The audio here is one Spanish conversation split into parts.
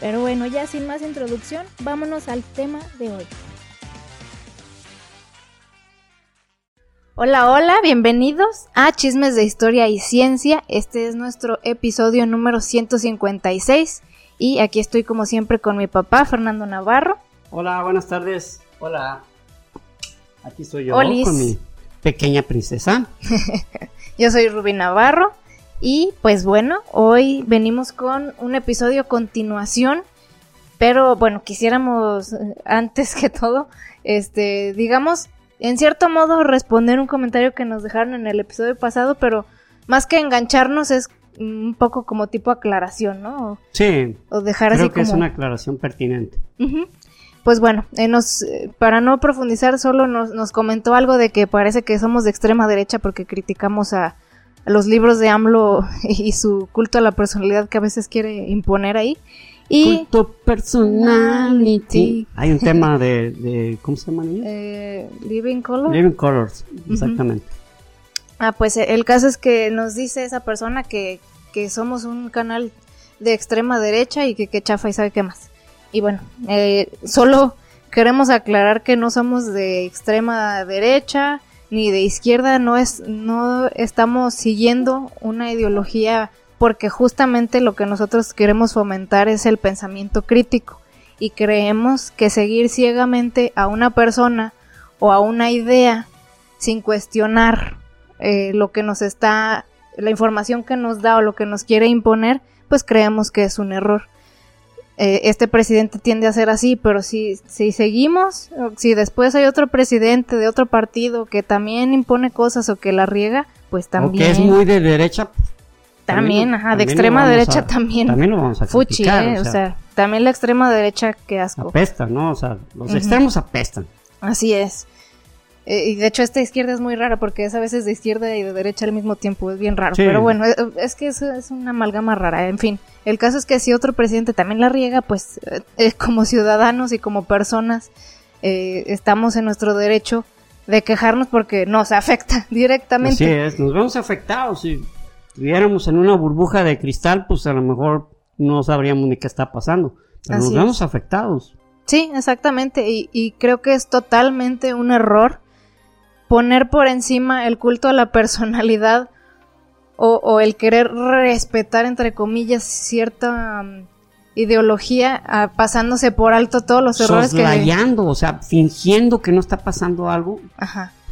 Pero bueno, ya sin más introducción, vámonos al tema de hoy. Hola, hola, bienvenidos a Chismes de Historia y Ciencia. Este es nuestro episodio número 156 y aquí estoy como siempre con mi papá, Fernando Navarro. Hola, buenas tardes. Hola. Aquí soy yo con mi pequeña princesa. yo soy Rubí Navarro y pues bueno, hoy venimos con un episodio continuación, pero bueno, quisiéramos eh, antes que todo, este, digamos, en cierto modo responder un comentario que nos dejaron en el episodio pasado, pero más que engancharnos es un poco como tipo aclaración, ¿no? sí. O dejar creo que es una aclaración pertinente. Pues bueno, eh, nos, eh, para no profundizar, solo nos, nos comentó algo de que parece que somos de extrema derecha porque criticamos a, los libros de AMLO y su culto a la personalidad que a veces quiere imponer ahí. Y culto personality. Hay un tema de, ¿cómo se llama? Eh, Living Colors. Living Colors, exactamente. Ah, pues eh, el caso es que nos dice esa persona que, que somos un canal de extrema derecha y que, que chafa y sabe qué más. Y bueno, eh, solo queremos aclarar que no somos de extrema derecha, ni de izquierda, no es, no estamos siguiendo una ideología porque justamente lo que nosotros queremos fomentar es el pensamiento crítico y creemos que seguir ciegamente a una persona o a una idea sin cuestionar eh, lo que nos está, la información que nos da o lo que nos quiere imponer, pues creemos que es un error. Eh, este presidente tiende a ser así, pero si, si seguimos, si después hay otro presidente de otro partido que también impone cosas o que la riega, pues también. O que es muy de derecha. También, ajá, de extrema derecha también. También lo vamos a Fuchi, eh, o, sea, también la extrema derecha, qué asco. Apesta, ¿no? O sea, los extremos apestan. Así es. Eh, y de hecho esta izquierda es muy rara porque es a veces de izquierda y de derecha al mismo tiempo, es bien raro. Pero bueno, es, que es, es, una amalgama rara. En fin, el caso es que si otro presidente también la riega, pues eh, como ciudadanos y como personas eh, estamos en nuestro derecho de quejarnos porque nos afecta directamente. Así es, nos vemos afectados. Si viviéramos en una burbuja de cristal, pues a lo mejor no sabríamos ni qué está pasando. Pero nos vemos afectados. Sí, exactamente. Y, y creo que es totalmente un error poner por encima el culto a la personalidad o, el querer respetar, entre comillas, cierta um, ideología, ah, pasándose por alto todos los errores Soslayando, o sea, fingiendo que no está pasando algo.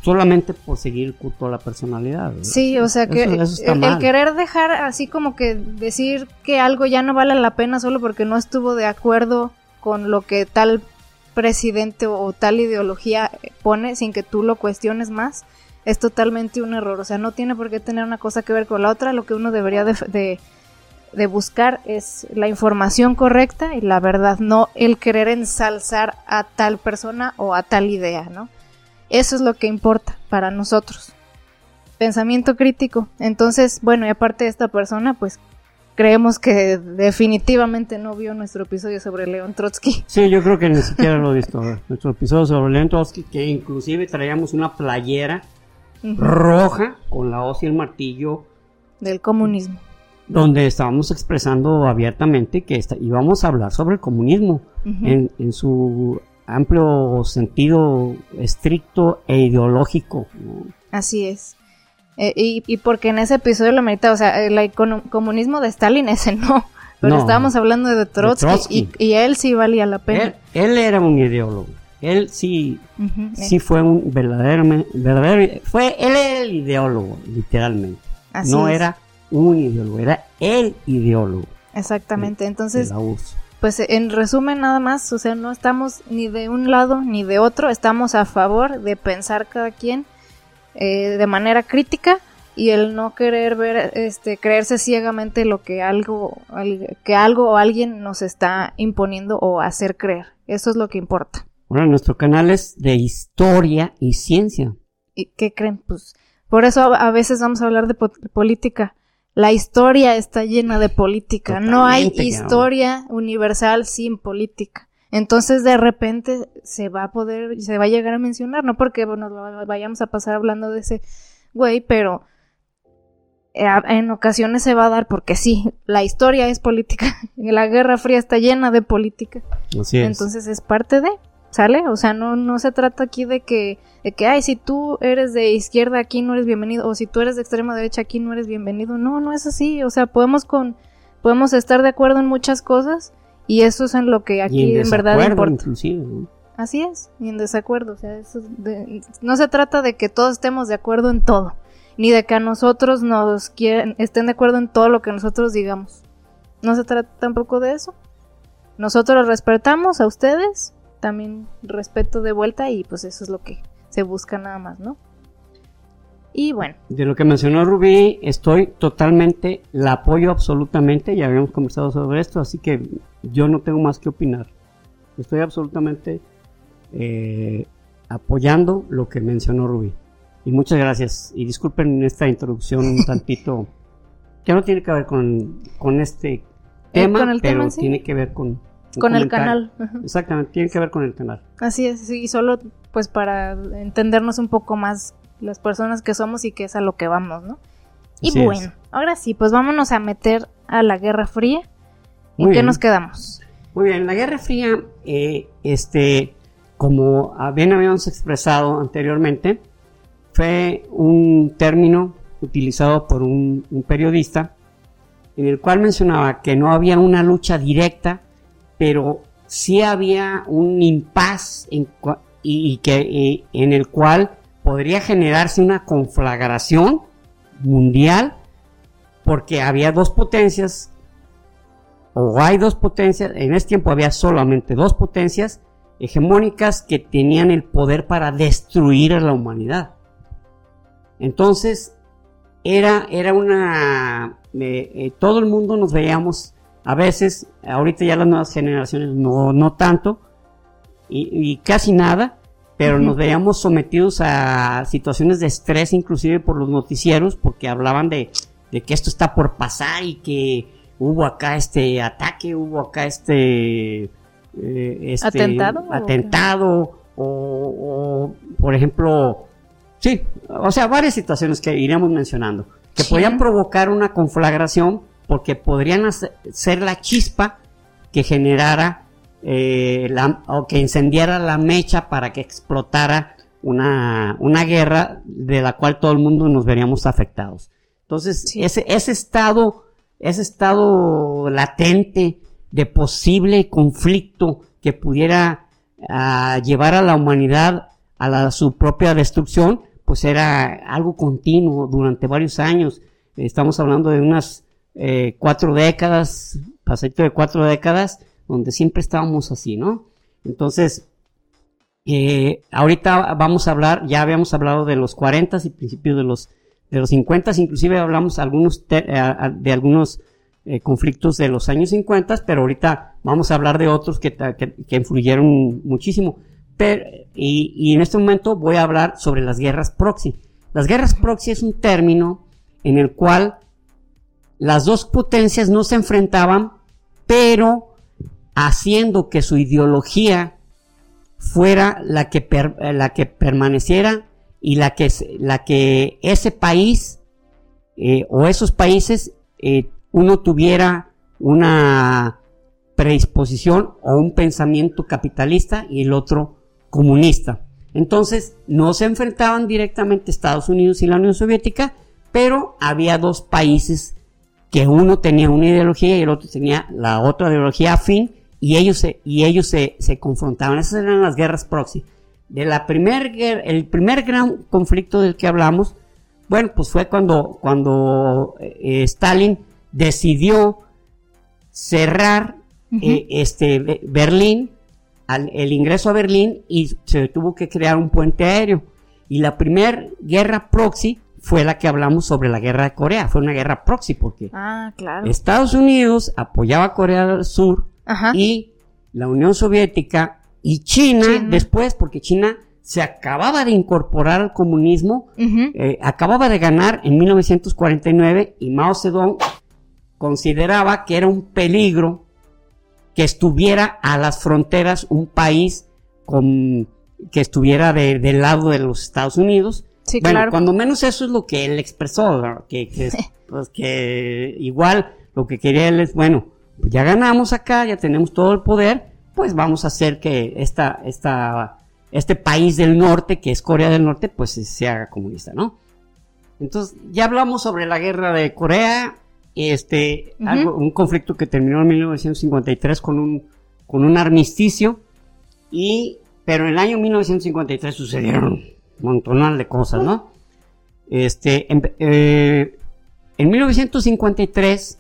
Solamente por seguir el culto a la personalidad. Sí, o sea que el, querer dejar así como que decir que algo ya no vale la pena solo porque no estuvo de acuerdo con lo que tal presidente o, tal ideología pone sin que tú lo cuestiones más, es totalmente un error. O sea, no tiene por qué tener una cosa que ver con la otra. Lo que uno debería de, de, buscar es la información correcta y la verdad, no el querer ensalzar a tal persona o a tal idea, ¿no? Eso es lo que importa para nosotros. Pensamiento crítico. Entonces, bueno, y aparte de esta persona, pues creemos que definitivamente no vio nuestro episodio sobre León Trotsky. Sí, yo creo que ni siquiera lo he visto. nuestro episodio sobre León Trotsky, que inclusive traíamos una playera roja con la hoz y el martillo del comunismo. Donde estábamos expresando abiertamente que íbamos a hablar sobre el comunismo en, en, su amplio sentido estricto e ideológico. Así es. Eh, y, porque en ese episodio lo medita, o sea, el comunismo de Stalin ese no, pero estábamos hablando de Trotsky, Y, él sí valía la pena. Él, era un ideólogo. Él sí, sí fue un verdadero, verdadero, fue, él era el ideólogo, literalmente. no era un ideólogo, era el ideólogo. Exactamente, entonces, pues en resumen nada más, o sea, no estamos ni de un lado ni de otro, estamos a favor de pensar cada quien eh, de manera crítica y el no querer ver, este, creerse ciegamente lo que algo, que algo o alguien nos está imponiendo o hacer creer. Eso es lo que importa. Bueno, nuestro canal es de historia y ciencia. ¿Y qué creen? Pues por eso a veces vamos a hablar de política. La historia está llena de política. no hay historia universal sin política. Entonces de repente se va a poder, se va a llegar a mencionar, no porque nos vayamos a pasar hablando de ese güey, pero eh, en ocasiones se va a dar porque sí, la historia es política, la Guerra Fría está llena de política. Así es. Entonces es parte de, ¿sale? O sea, no, no se trata aquí de que de que, ay, si tú eres de izquierda aquí no eres bienvenido, o si tú eres de extrema derecha aquí no eres bienvenido. No, no es así. O sea, podemos con, podemos estar de acuerdo en muchas cosas y eso es en lo que aquí en, verdad importa. Así es, y en desacuerdo. O sea, no se trata de que todos estemos de acuerdo en todo, ni de que a nosotros nos quieren, estén de acuerdo en todo lo que nosotros digamos. No se trata tampoco de eso. Nosotros respetamos a ustedes, también respeto de vuelta y pues eso es lo que se busca nada más, ¿no? Y bueno. De lo que mencionó Rubí, estoy totalmente, la apoyo absolutamente, ya habíamos conversado sobre esto, así que yo no tengo más que opinar. Estoy absolutamente eh, apoyando lo que mencionó Rubí. Y muchas gracias. Y disculpen esta introducción un tantito, que no tiene que ver con, con este eh, tema, pero tiene que ver con... Con el canal. Exactamente, tiene que ver con el canal. Así es, y solo pues para entendernos un poco más las personas que somos y que es a lo que vamos, ¿no? Y bueno, ahora sí, pues vámonos a meter a la Guerra Fría. ¿En qué nos quedamos? Muy bien, la Guerra Fría, eh, este, como bien habíamos expresado anteriormente, fue un término utilizado por un, periodista en el cual mencionaba que no había una lucha directa, pero sí había un impas en, y, que en el cual podría generarse una conflagración mundial porque había dos potencias o hay dos potencias, en ese tiempo había solamente dos potencias hegemónicas que tenían el poder para destruir a la humanidad. Entonces, era, era una... Eh, eh, todo el mundo nos veíamos, a veces, ahorita ya las nuevas generaciones no, no tanto, y, casi nada, pero nos veíamos sometidos a situaciones de estrés, inclusive por los noticieros, porque hablaban de, que esto está por pasar y que hubo acá este ataque, hubo acá este, eh, este atentado, atentado o, por ejemplo, sí, o sea, varias situaciones que iremos mencionando, que podían provocar una conflagración porque podrían ser la chispa que generara eh, o que incendiara la mecha para que explotara una, una, guerra de la cual todo el mundo nos veríamos afectados. Entonces, ese, ese estado, ese estado latente de posible conflicto que pudiera ah, llevar a la humanidad a su propia destrucción, pues era algo continuo durante varios años. Estamos hablando de unas eh, cuatro décadas, pasadito de cuatro décadas, donde siempre estábamos así, ¿no? Entonces, eh, ahorita vamos a hablar, ya habíamos hablado de los 40 y principios de los, de los 50, inclusive hablamos eh, de algunos eh, conflictos de los años 50, pero ahorita vamos a hablar de otros que, que, influyeron muchísimo. Pero, y, y, en este momento voy a hablar sobre las guerras proxy. Las guerras proxy es un término en el cual las dos potencias no se enfrentaban, pero haciendo que su ideología fuera la que, la que permaneciera y la que, la que ese país eh, o esos países eh, uno tuviera una predisposición o un pensamiento capitalista y el otro comunista. Entonces no se enfrentaban directamente Estados Unidos y la Unión Soviética, pero había dos países que uno tenía una ideología y el otro tenía la otra ideología afín y ellos se, y ellos se, se confrontaban. Esas eran las guerras proxy. De la primer el primer gran conflicto del que hablamos, bueno, pues fue cuando, cuando eh, Stalin decidió cerrar eh, este Berlín, el ingreso a Berlín y se tuvo que crear un puente aéreo. Y la primera guerra proxy fue la que hablamos sobre la guerra de Corea. Fue una guerra proxy porque ah, claro. Estados Unidos apoyaba a Corea del Sur y la Unión Soviética y China, después, porque China se acababa de incorporar al comunismo, eh, acababa de ganar en 1949 y Mao Zedong consideraba que era un peligro que estuviera a las fronteras un país con, que estuviera del lado de los Estados Unidos. bueno, cuando menos eso es lo que él expresó, que, pues, que igual lo que quería él es, bueno, pues ya ganamos acá, ya tenemos todo el poder, pues vamos a hacer que esta, esta este país del norte, que es Corea del Norte, pues se haga comunista, ¿no? Entonces, ya hablamos sobre la guerra de Corea, este, un conflicto que terminó en 1953 con un, con un armisticio, y, pero en el año 1953 sucedieron un montón de cosas, ¿no? Este, en, eh, en 1953,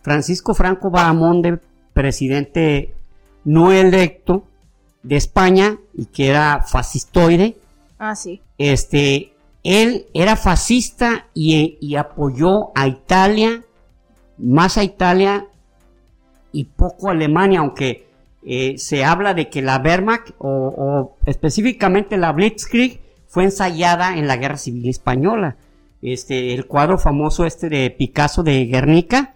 Francisco Franco Bahamonde, presidente no electo, de España y que era fascistoide. Ah, sí. Este, él era fascista y, apoyó a Italia, más a Italia y poco a Alemania, aunque eh, se habla de que la Wehrmacht o, específicamente la Blitzkrieg fue ensayada en la Guerra Civil Española. Este, el cuadro famoso este de Picasso de Guernica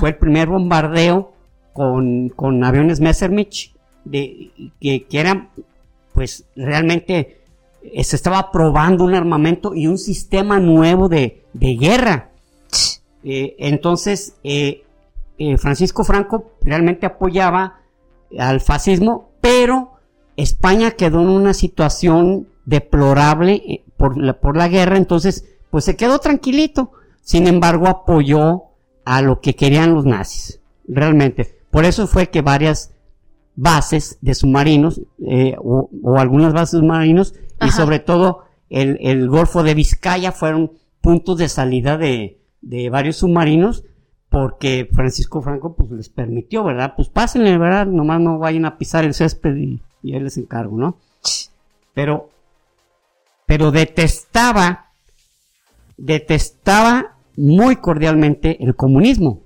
fue el primer bombardeo con, con aviones Messerschmitt de, que, que eran, pues realmente eh, se estaba probando un armamento y un sistema nuevo de, guerra. Eh, entonces, eh, Francisco Franco realmente apoyaba al fascismo, pero España quedó en una situación deplorable por la, por la guerra, entonces, pues se quedó tranquilito. Sin embargo, apoyó a lo que querían los nazis, realmente. Por eso fue que varias bases de submarinos eh, o, algunas bases submarinos y sobre todo el, Golfo de Vizcaya fueron puntos de salida de, varios submarinos porque Francisco Franco pues les permitió, ¿verdad? Pues pásenle, ¿verdad? Nomás no vayan a pisar el césped y, y él les encargo, ¿no? Pero, pero detestaba, detestaba muy cordialmente el comunismo,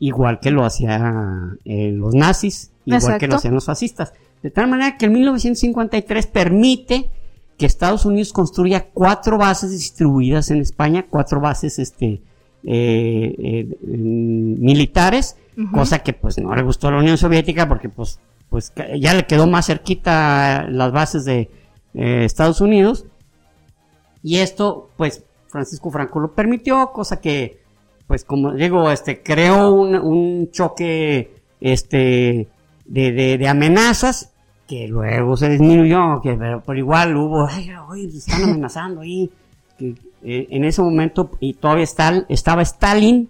igual que lo hacían eh, los nazis igual que lo hacían los fascistas. De tal manera que en 1953 permite que Estados Unidos construya cuatro bases distribuidas en España, cuatro bases este, eh, eh, militares, cosa que pues no le gustó a la Unión Soviética porque pues, pues ya le quedó más cerquita las bases de eh, Estados Unidos. Y esto pues Francisco Franco lo permitió, cosa que pues como digo, este, creó un, un choque este, de, de, amenazas que luego se disminuyó, que pero por igual hubo, ay, están amenazando ahí. Que, eh, en ese momento, y todavía está, estaba Stalin,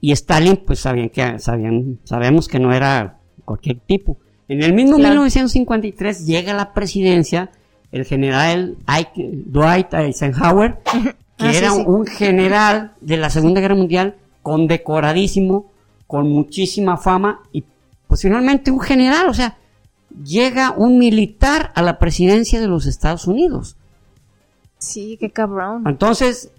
y Stalin, pues sabían que, sabían, sabemos que no era cualquier tipo. En el mismo 1953 llega a la presidencia el general Dwight Eisenhower, que ah, era un general de la Segunda Guerra Mundial, condecoradísimo, con muchísima fama, y pues finalmente un general, o sea, llega un militar a la presidencia de los Estados Unidos. Sí, qué cabrón. Entonces,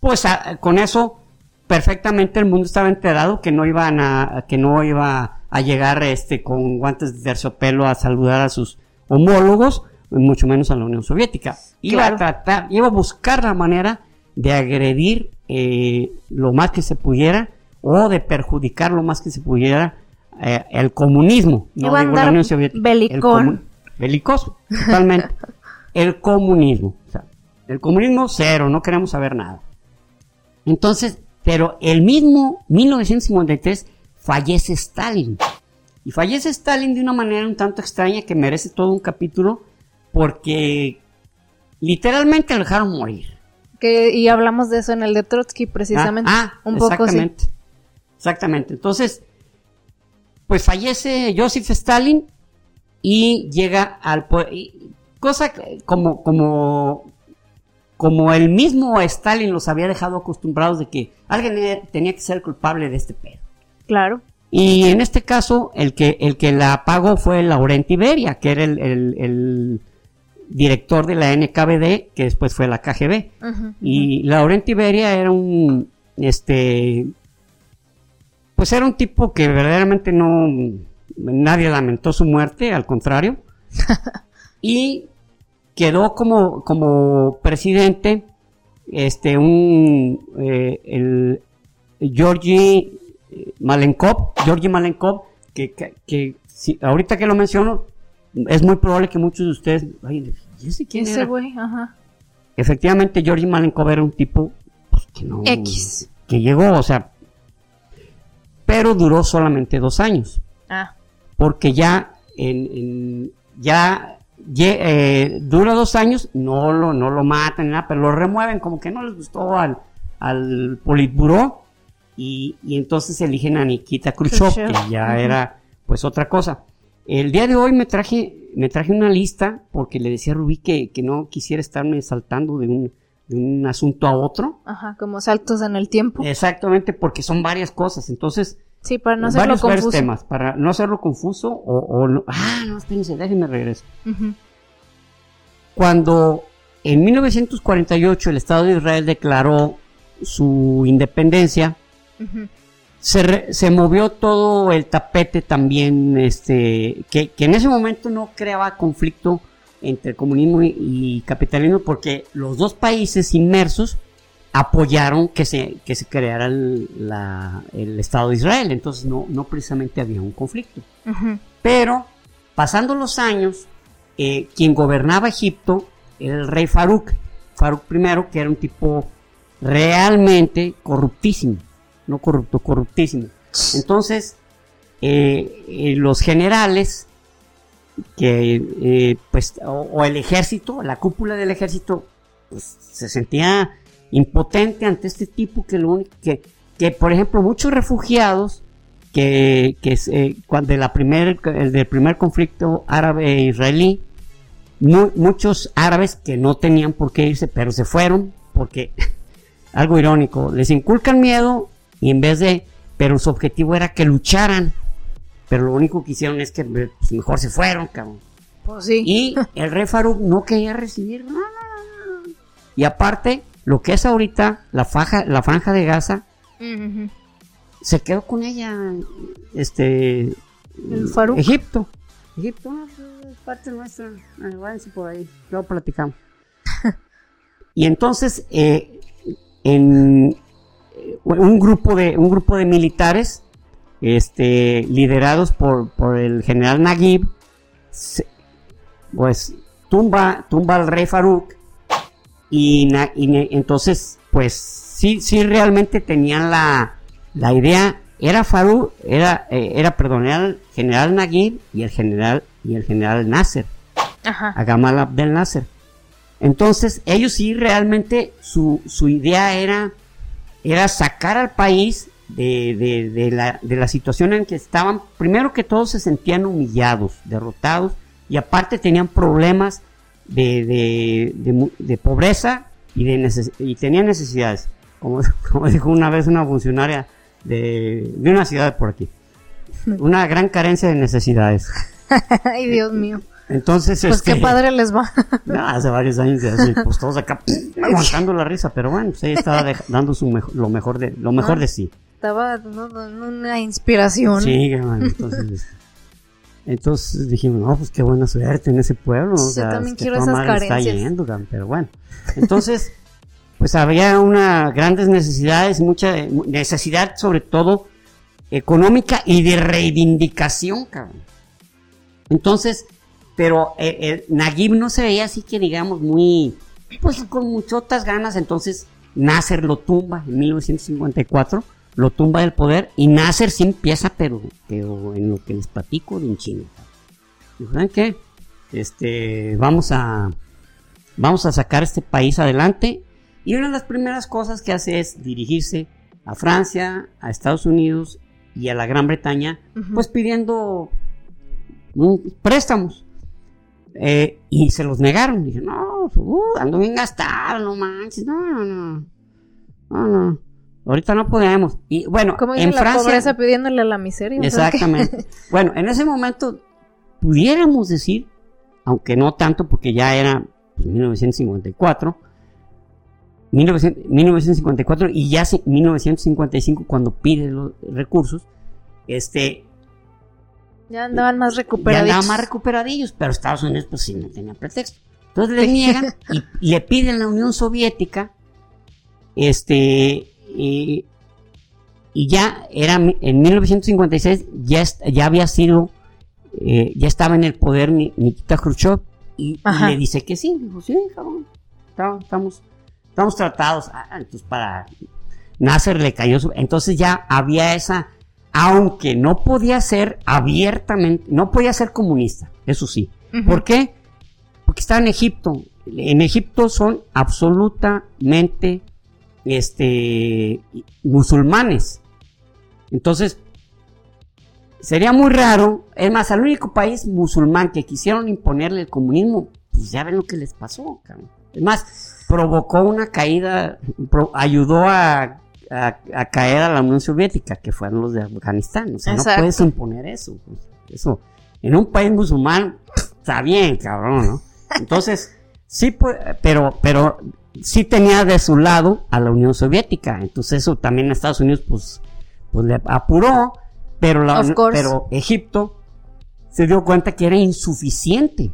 pues con eso perfectamente el mundo estaba enterado que no iban a que no iba a llegar este con guantes de terciopelo a saludar a sus homólogos, mucho menos a la Unión Soviética. Iba a tratar, iba a buscar la manera de agredir eh, lo más que se pudiera o de perjudicar lo más que se pudiera eh, el comunismo, no digo la Unión Soviética. Belicón. belicoso, totalmente. el comunismo. el comunismo cero, no queremos saber nada. Entonces, pero el mismo 1953 fallece Stalin. Y fallece Stalin de una manera un tanto extraña que merece todo un capítulo porque literalmente lo dejaron morir. Que, y hablamos de eso en el de Trotsky precisamente. Ah, ah un exactamente. Poco, Exactamente. Entonces, pues fallece Joseph Stalin y llega al cosa como como como el mismo Stalin los había dejado acostumbrados de que alguien tenía que ser culpable de este pedo. Claro. Y en este caso, el que, el que la pagó fue Laurent Iberia, que era el, director de la NKVD, que después fue la KGB. y Laurent Iberia era un, este, pues era un tipo que verdaderamente no, nadie lamentó su muerte, al contrario. y quedó como, como presidente, este, un, eh, el Georgi Malenkov, Georgi Malenkov, que, que, si, ahorita que lo menciono, es muy probable que muchos de ustedes, ay, sé quién Ese güey, ajá. Efectivamente, Georgi Malenkov era un tipo pues, que no, X. que llegó, o sea, pero duró solamente dos años. Ah. Porque ya, en, ya eh, dura dos años, no lo, no lo matan, nada, pero lo remueven, como que no les gustó al, al Politburó, y, y entonces eligen a Nikita Khrushchev, que ya era pues otra cosa. El día de hoy me traje, me traje una lista porque le decía a Rubí que, que no quisiera estarme saltando de un, de un asunto a otro. Ajá, como saltos en el tiempo. Exactamente, porque son varias cosas. Entonces, sí, para no hacerlo confuso. Varios temas, para no hacerlo confuso o, o no. Ah, no, espérense, déjenme regreso. Cuando en 1948 el Estado de Israel declaró su independencia, se, se, movió todo el tapete también, este, que, que, en ese momento no creaba conflicto entre comunismo y, capitalismo porque los dos países inmersos apoyaron que se, que se creara el, Estado de Israel, entonces no, no precisamente había un conflicto. Pero pasando los años, eh, quien gobernaba Egipto era el rey Farouk, Farouk I, que era un tipo realmente corruptísimo no corrupto, corruptísimo. Entonces, eh, eh, los generales, que, eh, pues, o, el ejército, la cúpula del ejército, pues, se sentía impotente ante este tipo que lo único que, que por ejemplo, muchos refugiados que, que cuando la primer, el del primer conflicto árabe-israelí, muchos árabes que no tenían por qué irse, pero se fueron porque, algo irónico, les inculcan miedo y en vez de, pero su objetivo era que lucharan. Pero lo único que hicieron es que pues, mejor se fueron, cabrón. Pues sí. Y el rey Farouk no quería recibir nada. Y aparte, lo que es ahorita la, faja, la franja de Gaza, se quedó con ella, este, el Farouk. Egipto. Egipto es parte nuestra. Váyanse por ahí, luego platicamos. y entonces, eh, en, un grupo de, un grupo de militares, este, liderados por, por el general Naguib, pues tumba, tumba al rey Farouk y, entonces, pues sí, sí realmente tenían la, la idea, era Farouk, era, eh, era, perdón, era el general Naguib y el general, y el general Nasser, Ajá. Gamal Abdel Nasser. Entonces, ellos sí realmente su, su idea era era sacar al país de, de, la, de, la, situación en que estaban, primero que todos se sentían humillados, derrotados, y aparte tenían problemas de, de pobreza y, de y tenían necesidades, como, como, dijo una vez una funcionaria de, una ciudad por aquí, una gran carencia de necesidades. Ay, Dios mío. Entonces, pues qué este, padre les va. hace varios años así, pues todos acá aguantando la risa, pero bueno, pues ella estaba dando su lo mejor de lo mejor ah, de sí. Estaba dando una inspiración. Sí, entonces entonces dijimos, no, pues qué buena suerte en ese pueblo. Yo sea, también quiero esas carencias. Está yendo, pero bueno. Entonces, pues había una grandes necesidades, mucha necesidad sobre todo económica y de reivindicación, cabrón. Entonces, pero eh, eh, Naguib no se veía así que digamos muy, pues con muchotas ganas, entonces Nasser lo tumba en 1954, lo tumba del poder y Nasser sí empieza, pero, pero en lo que les platico de un chino. ¿Saben qué? Este, vamos a, vamos a sacar este país adelante y una de las primeras cosas que hace es dirigirse a Francia, a Estados Unidos y a la Gran Bretaña, pues pidiendo préstamos. Eh, y se los negaron. Dije, no, uh, ando bien gastado, no manches, no, no, no. No, no. Ahorita no podemos. Y bueno, en la Francia. pobreza pidiéndole la miseria. Exactamente. bueno, en ese momento pudiéramos decir, aunque no tanto porque ya era 1954. 1954 y ya 1955 cuando pide los recursos, este... Ya andaban más recuperadillos. Ya andaban más recuperadillos, pero Estados Unidos pues sí no tenía pretexto. Entonces le niegan y, le piden la Unión Soviética, este, y, ya era en 1956 ya, ya había sido, eh, ya estaba en el poder Nikita Khrushchev y, le dice que sí, dijo, sí, cabrón, estamos, estamos tratados. Ah, entonces para Nasser le cayó, entonces ya había esa, aunque no podía ser abiertamente, no podía ser comunista, eso sí. ¿Por qué? Porque estaba en Egipto. En Egipto son absolutamente este, musulmanes. Entonces, sería muy raro. Es más, al único país musulmán que quisieron imponerle el comunismo, pues ya ven lo que les pasó. Es más, provocó una caída, ayudó a, caer a la Unión Soviética, que fueron los de Afganistán. O sea, no puedes imponer eso. Pues, eso. En un país musulmán, está bien, cabrón, ¿no? Entonces, sí, pero, pero sí tenía de su lado a la Unión Soviética. Entonces eso también a Estados Unidos, pues, pues le apuró, pero, la, pero Egipto se dio cuenta que era insuficiente.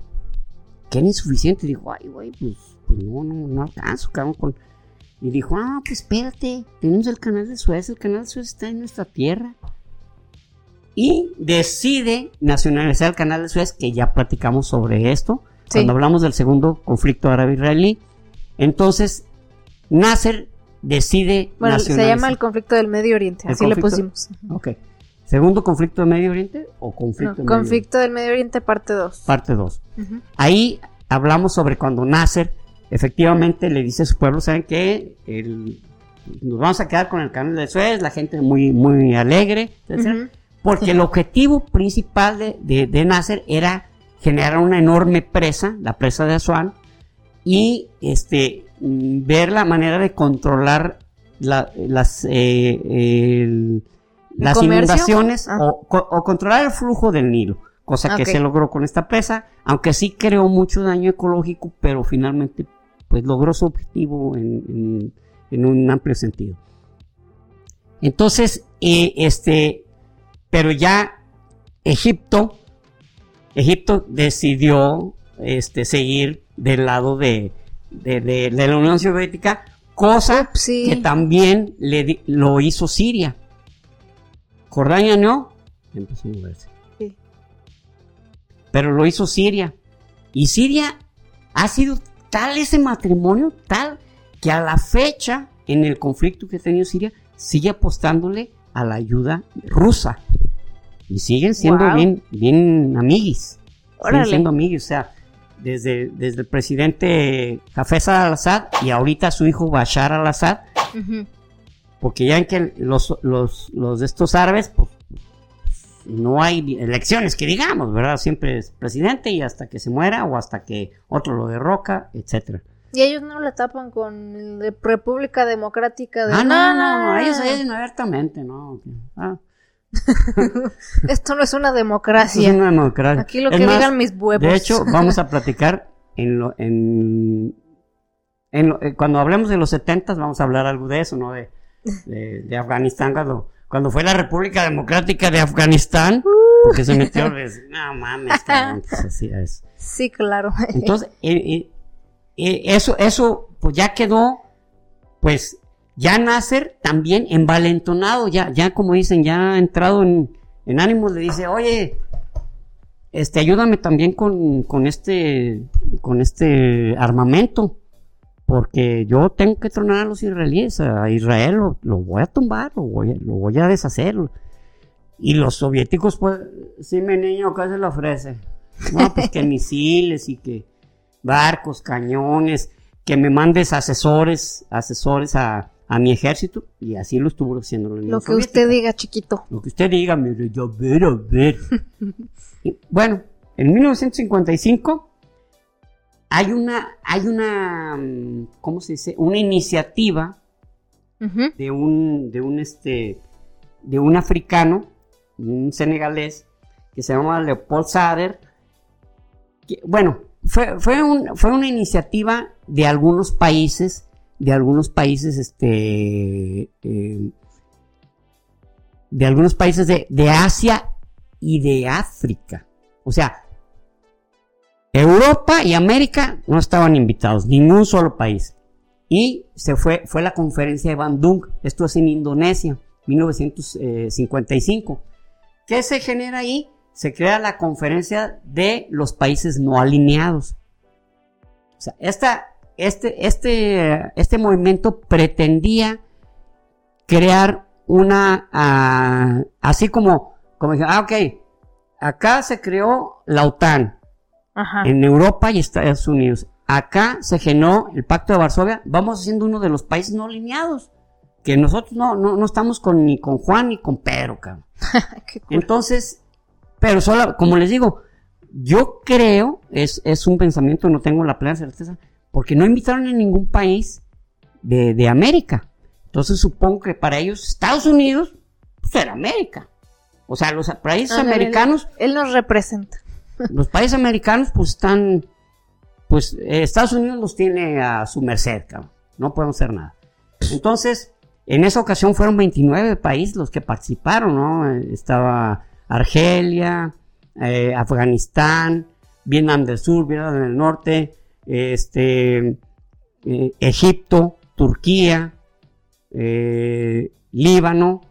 Que era insuficiente. Dijo, ay, güey, pues, pues, no, no, no alcanzo, cabrón, con... Y dijo, ah, pues espérate, tenemos el canal de Suez, el canal de Suez está en nuestra tierra. Y decide nacionalizar el canal de Suez, que ya platicamos sobre esto cuando hablamos del segundo conflicto árabe-israelí. Entonces, Nasser decide. Bueno, se llama el conflicto del Medio Oriente, así le pusimos. Ok. ¿Segundo conflicto del Medio Oriente o conflicto del Conflicto del Medio Oriente, parte 2. Parte 2. Ahí hablamos sobre cuando Nasser efectivamente le dice a su pueblo: ¿saben qué? nos vamos a quedar con el canal de Suez, la gente muy, muy alegre. Porque el objetivo principal de, de, de Nasser era generar una enorme presa, la presa de Asuán, y este, ver la manera de controlar las, eh, las inundaciones ah. o, controlar el flujo del Nilo, cosa que se logró con esta presa, aunque sí creó mucho daño ecológico, pero finalmente pues logró su objetivo en, un amplio sentido. Entonces, eh, este, pero ya Egipto Egipto decidió este, seguir del lado de, de, la Unión Soviética, cosa que también le, lo hizo Siria. Jordania no, empezó a moverse. Pero lo hizo Siria. Y Siria ha sido tal ese matrimonio, tal que a la fecha, en el conflicto que ha tenido Siria, sigue apostándole a la ayuda rusa. Y siguen siendo bien, bien amiguis. Siguen siendo amiguis, o sea, desde, desde el presidente Hafez al-Assad y ahorita su hijo Bashar al-Assad. Porque ya en que los, los, los de estos árabes, pues, no hay elecciones que digamos, ¿verdad? Siempre es presidente y hasta que se muera o hasta que otro lo derroca, etcétera. Y ellos no la tapan con República Democrática de... Ah, no, no, no, ellos dicen abiertamente, ¿no? Ah, Esto no es una democracia. Es una democracia. Aquí lo que digan mis huevos. De hecho, vamos a platicar en, lo, en, eh, cuando hablemos de los 70 vamos a hablar algo de eso, ¿no? De, de, Afganistán, cuando, cuando fue la República Democrática de Afganistán, porque se metió, no mames, pues Sí, claro. Entonces, eh, eh, eso, eso, pues ya quedó, pues, ya Nasser también envalentonado, ya, ya como dicen, ya ha entrado en, en ánimos, le dice, oye, este, ayúdame también con, con este, con este armamento, porque yo tengo que tronar a los israelíes, a Israel lo, voy a tumbar, lo voy, lo voy a deshacer. Y los soviéticos, pues, sí, mi niño, ¿qué se le ofrece? No, pues que misiles y que barcos, cañones, que me mandes asesores, asesores a, a mi ejército y así lo estuvo haciendo Lo que usted diga, chiquito. Lo que usted diga, mire, yo ver, a ver. bueno, en 1955 hay una, hay una, mm, ¿cómo se dice? Una iniciativa de un, de un, este, de un africano, un senegalés, que se llama Leopold Sader, bueno, fue, fue, un, fue una iniciativa de algunos países, de algunos países, este, eh, de algunos países de, de Asia y de África. O sea, Europa y América no estaban invitados, ningún solo país. Y se fue, fue la conferencia de Bandung, esto es en Indonesia, 1955. ¿Qué se genera ahí? Se crea la conferencia de los países no alineados. O sea, este, este, este movimiento pretendía crear una, ah, así como, como ah, ok, acá se creó la OTAN, en Europa y Estados Unidos. Acá se generó el Pacto de Varsovia, vamos siendo uno de los países no alineados, que nosotros no, no, no estamos con, ni con Juan ni con Pedro, cabrón. Entonces, pero solo, como les digo, yo creo, es, es un pensamiento, no tengo la plena certeza, porque no invitaron a ningún país de, de América. Entonces supongo que para ellos Estados Unidos pues era América. O sea, los países americanos... Él, nos representa. Los países americanos pues están... Pues eh, Estados Unidos los tiene a su merced, cabrón. No podemos hacer nada. Entonces, en esa ocasión fueron 29 países los que participaron, ¿no? Estaba Argelia, eh, Afganistán, Vietnam del Sur, Vietnam del Norte, este, eh, Egipto, Turquía, Líbano,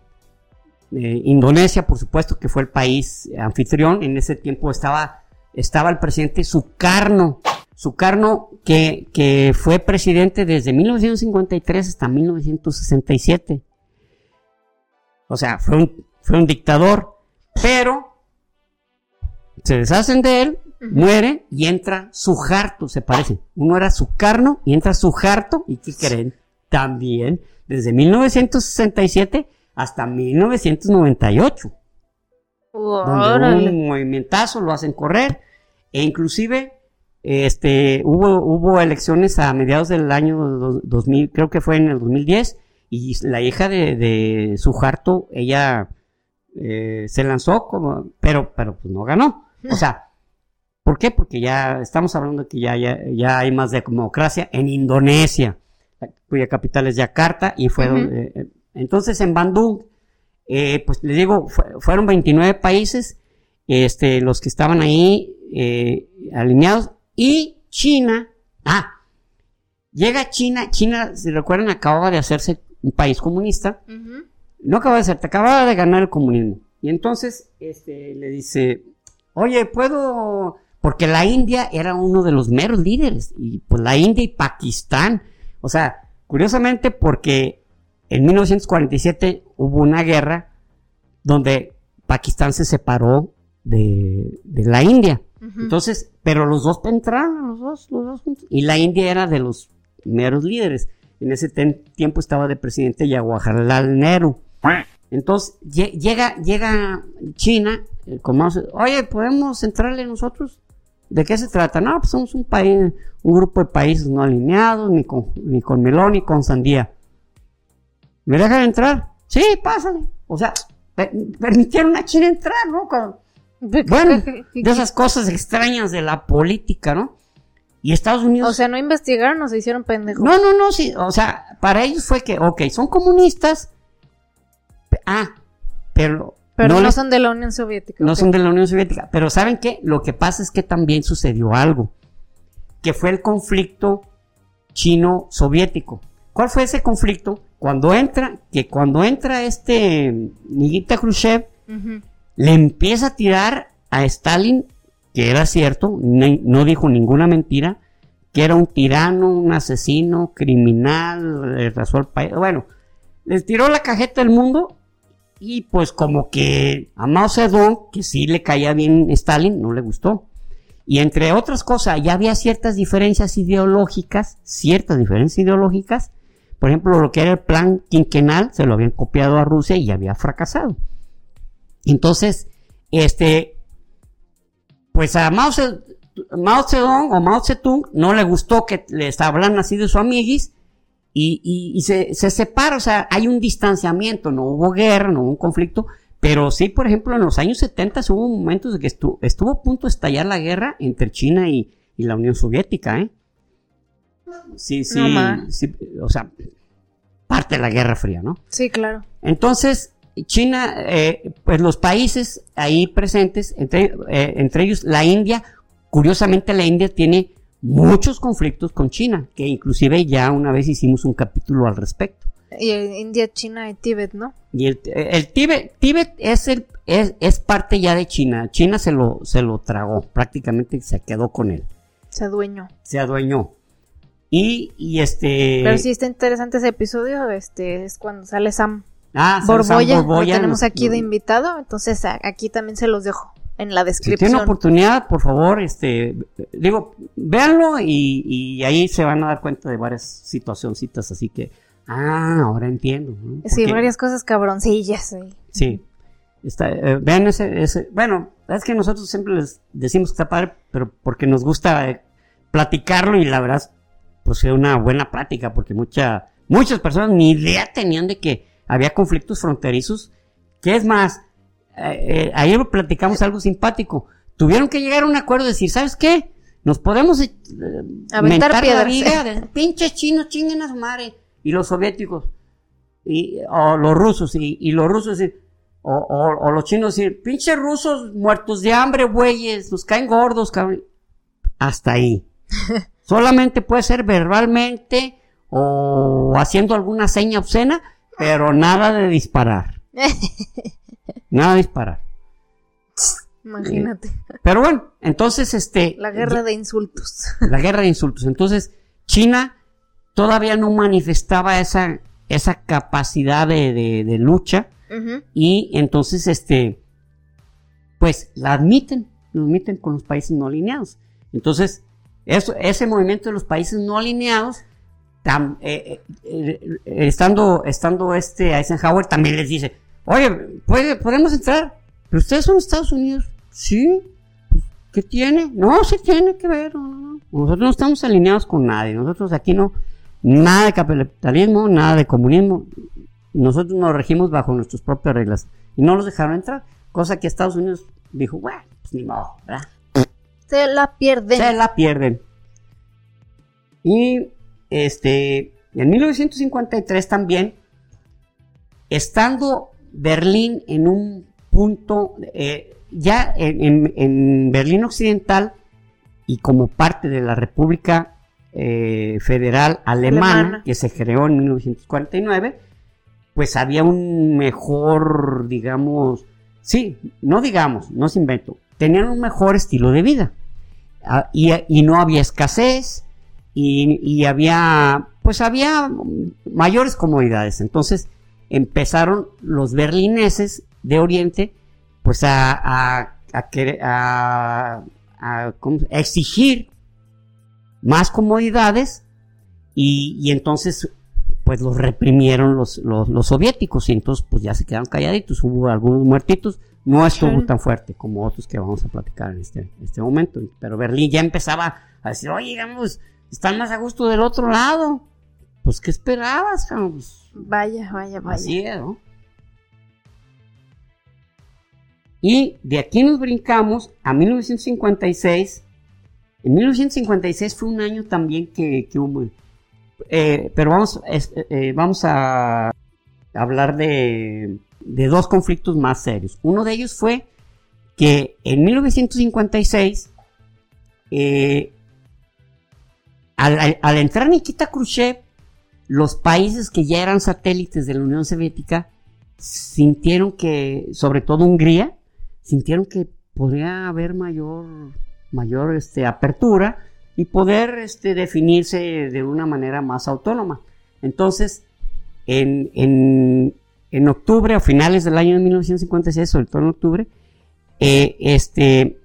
eh, Indonesia, por supuesto, que fue el país anfitrión. En ese tiempo estaba, estaba el presidente Sukarno. Sukarno, que, que fue presidente desde 1953 hasta 1967. O sea, fue un, fue un dictador. Pero se deshacen de él, muere y entra Suharto, se parece. Uno era Sukarno y entra Suharto. ¿Y qué creen? También, desde 1967 hasta 1998. donde un movimentazo, lo hacen correr, e inclusive este, hubo, hubo elecciones a mediados del año 2000, creo que fue en el 2010, y la hija de, de Sujarto, ella eh, se lanzó, como, pero, pero pues no ganó. O sea, ¿por qué? Porque ya estamos hablando de que ya, ya, hay más democracia en Indonesia, cuya capital es Yakarta, y fue donde, entonces en Bandung, eh, pues les digo, fueron 29 países este, los que estaban ahí eh, alineados y China, ah, llega China, China, si recuerdan, acababa de hacerse un país comunista, no acababa de ser, acababa de ganar el comunismo. Y entonces este, le dice, oye, ¿puedo...? Porque la India era uno de los meros líderes, y pues la India y Pakistán, o sea, curiosamente porque en 1947 hubo una guerra donde Pakistán se separó de, la India. Entonces, pero los dos entraron, los dos, los dos juntos. Y la India era de los meros líderes. En ese tiempo estaba de presidente Jawaharlal Nehru. Entonces, llega, llega China, eh, como, oye, ¿podemos entrarle nosotros? ¿De qué se trata? No, pues somos un país, un grupo de países no alineados, ni con, ni con melón, ni con sandía. ¿Me dejan entrar? Sí, pásale. O sea, permitieron a China entrar, ¿no? bueno, de esas cosas extrañas de la política, ¿no? Y Estados Unidos. O sea, no investigaron o se hicieron pendejos. No, no, no, sí. O sea, para ellos fue que, ok, son comunistas. Ah, pero. Pero no, son de la Unión Soviética. No son de la Unión Soviética. Pero ¿saben qué? Lo que pasa es que también sucedió algo. Que fue el conflicto chino-soviético. ¿Cuál fue ese conflicto? Cuando entra, que cuando entra este Nikita Khrushchev, le empieza a tirar a Stalin, que era cierto, no dijo ninguna mentira, que era un tirano, un asesino, criminal, le rasó el país. Bueno, les tiró la cajeta del mundo y pues como que a Mao Zedong, que sí le caía bien Stalin, no le gustó. Y entre otras cosas, ya había ciertas diferencias ideológicas, ciertas diferencias ideológicas, por ejemplo, lo que era el plan quinquenal se lo habían copiado a Rusia y había fracasado. Entonces, este, pues a Mao, Zedong o Mao Zedong no le gustó que les hablan así de su amiguis y, se, se separa, o sea, hay un distanciamiento, no hubo guerra, no hubo un conflicto, Pero sí, por ejemplo, en los años 70 hubo momentos de que estuvo, estuvo a punto de estallar la guerra entre China y, la Unión Soviética, ¿eh? Sí, sí, sí, o sea, parte de la Guerra Fría, ¿no? Sí, claro. Entonces, China, eh, pues los países ahí presentes, entre, eh, entre ellos la India, curiosamente la India tiene muchos conflictos con China, que inclusive ya una vez hicimos un capítulo al respecto. Y India, China y Tíbet, ¿no? Y el, el Tíbet, Tíbet es, el, es, es, parte ya de China. China se lo, se lo tragó, prácticamente se quedó con él. Se adueñó. Se adueñó. Y, y este... Pero sí está interesante ese episodio, este, es cuando sale Sam Ah, Borboya, Lo tenemos aquí de invitado, entonces aquí también se los dejo en la descripción. Si tienen oportunidad, por favor, este, digo, véanlo y, y ahí se van a dar cuenta de varias situacioncitas, así que, ah, ahora entiendo. Sí, varias cosas cabroncillas. Sí. Está, eh, vean ese, ese, bueno, es que nosotros siempre les decimos que está padre, pero porque nos gusta eh, platicarlo y la verdad, pues fue una buena plática, porque mucha, muchas personas ni idea tenían de que había conflictos fronterizos, que es más, eh, eh, ayer platicamos algo simpático, tuvieron que llegar a un acuerdo de decir, ¿sabes qué? Nos podemos eh, aventar piedras. de pinches chinos, chinguen a su madre, y los soviéticos, y, o los rusos, y, los rusos, o, o, los chinos decir, pinches rusos muertos de hambre, güeyes, nos caen gordos, cabrón. Hasta ahí. Solamente puede ser verbalmente o haciendo alguna seña obscena, pero nada de disparar. nada de disparar. Imagínate. Pero bueno, entonces este... La guerra de insultos. La guerra de insultos. Entonces, China todavía no manifestaba esa, esa capacidad de, de, lucha. Y entonces, este, pues la admiten, lo admiten con los países no alineados. Entonces, ese movimiento de los países no alineados eh, eh, eh, estando, estando este Eisenhower también les dice, oye, ¿puede, podemos entrar, pero ustedes son Estados Unidos, sí, ¿qué tiene? No, sí tiene que ver, nosotros no estamos alineados con nadie, nosotros aquí no, nada de capitalismo, nada de comunismo, nosotros nos regimos bajo nuestras propias reglas y no los dejaron entrar, cosa que Estados Unidos dijo, bueno, pues ni modo, ¿verdad? Se la pierden. Se la pierden. Y este, en 1953 también, estando Berlín en un punto, eh, ya en, Berlín Occidental y como parte de la República eh, Federal Alemana, que se creó en 1949, pues había un mejor, digamos, sí, no digamos, no se invento, tenían un mejor estilo de vida. Ah, y, no había escasez, y, había, pues había mayores comodidades. Entonces empezaron los berlineses de Oriente, pues a, a, a, a exigir más comodidades y, entonces pues los reprimieron los, los, soviéticos. Y entonces pues ya se quedaron calladitos, hubo algunos muertitos, no estuvo tan fuerte como otros que vamos a platicar en este, este momento, pero Berlín ya empezaba a decir, oye, digamos, están más a gusto del otro lado. Pues, ¿qué esperabas, pues, Vaya, vaya, vaya. Así es, ¿no? Y de aquí nos brincamos a 1956. En 1956 fue un año también que, hubo. Eh, pero vamos, eh, vamos a hablar de, de dos conflictos más serios. Uno de ellos fue que en 1956 eh, al, entrar Nikita Khrushchev, los países que ya eran satélites de la Unión Soviética sintieron que, sobre todo Hungría, sintieron que podría haber mayor, mayor este, apertura y poder este, definirse de una manera más autónoma. Entonces, en, en, en octubre, a finales del año de 1956, sobre todo en octubre, eh, este,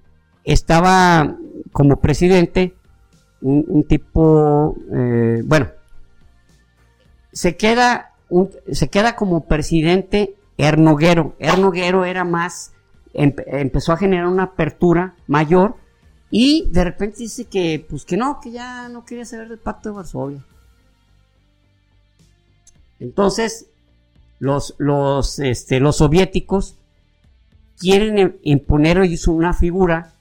estaba como presidente un, tipo, eh, bueno, se queda, se queda como presidente Ernoguero. Ernoguero era más, empezó a generar una apertura mayor y de repente dice que, pues que no, que ya no quería saber del pacto de Varsovia. Entonces, los, los, este, los soviéticos quieren imponer ellos una figura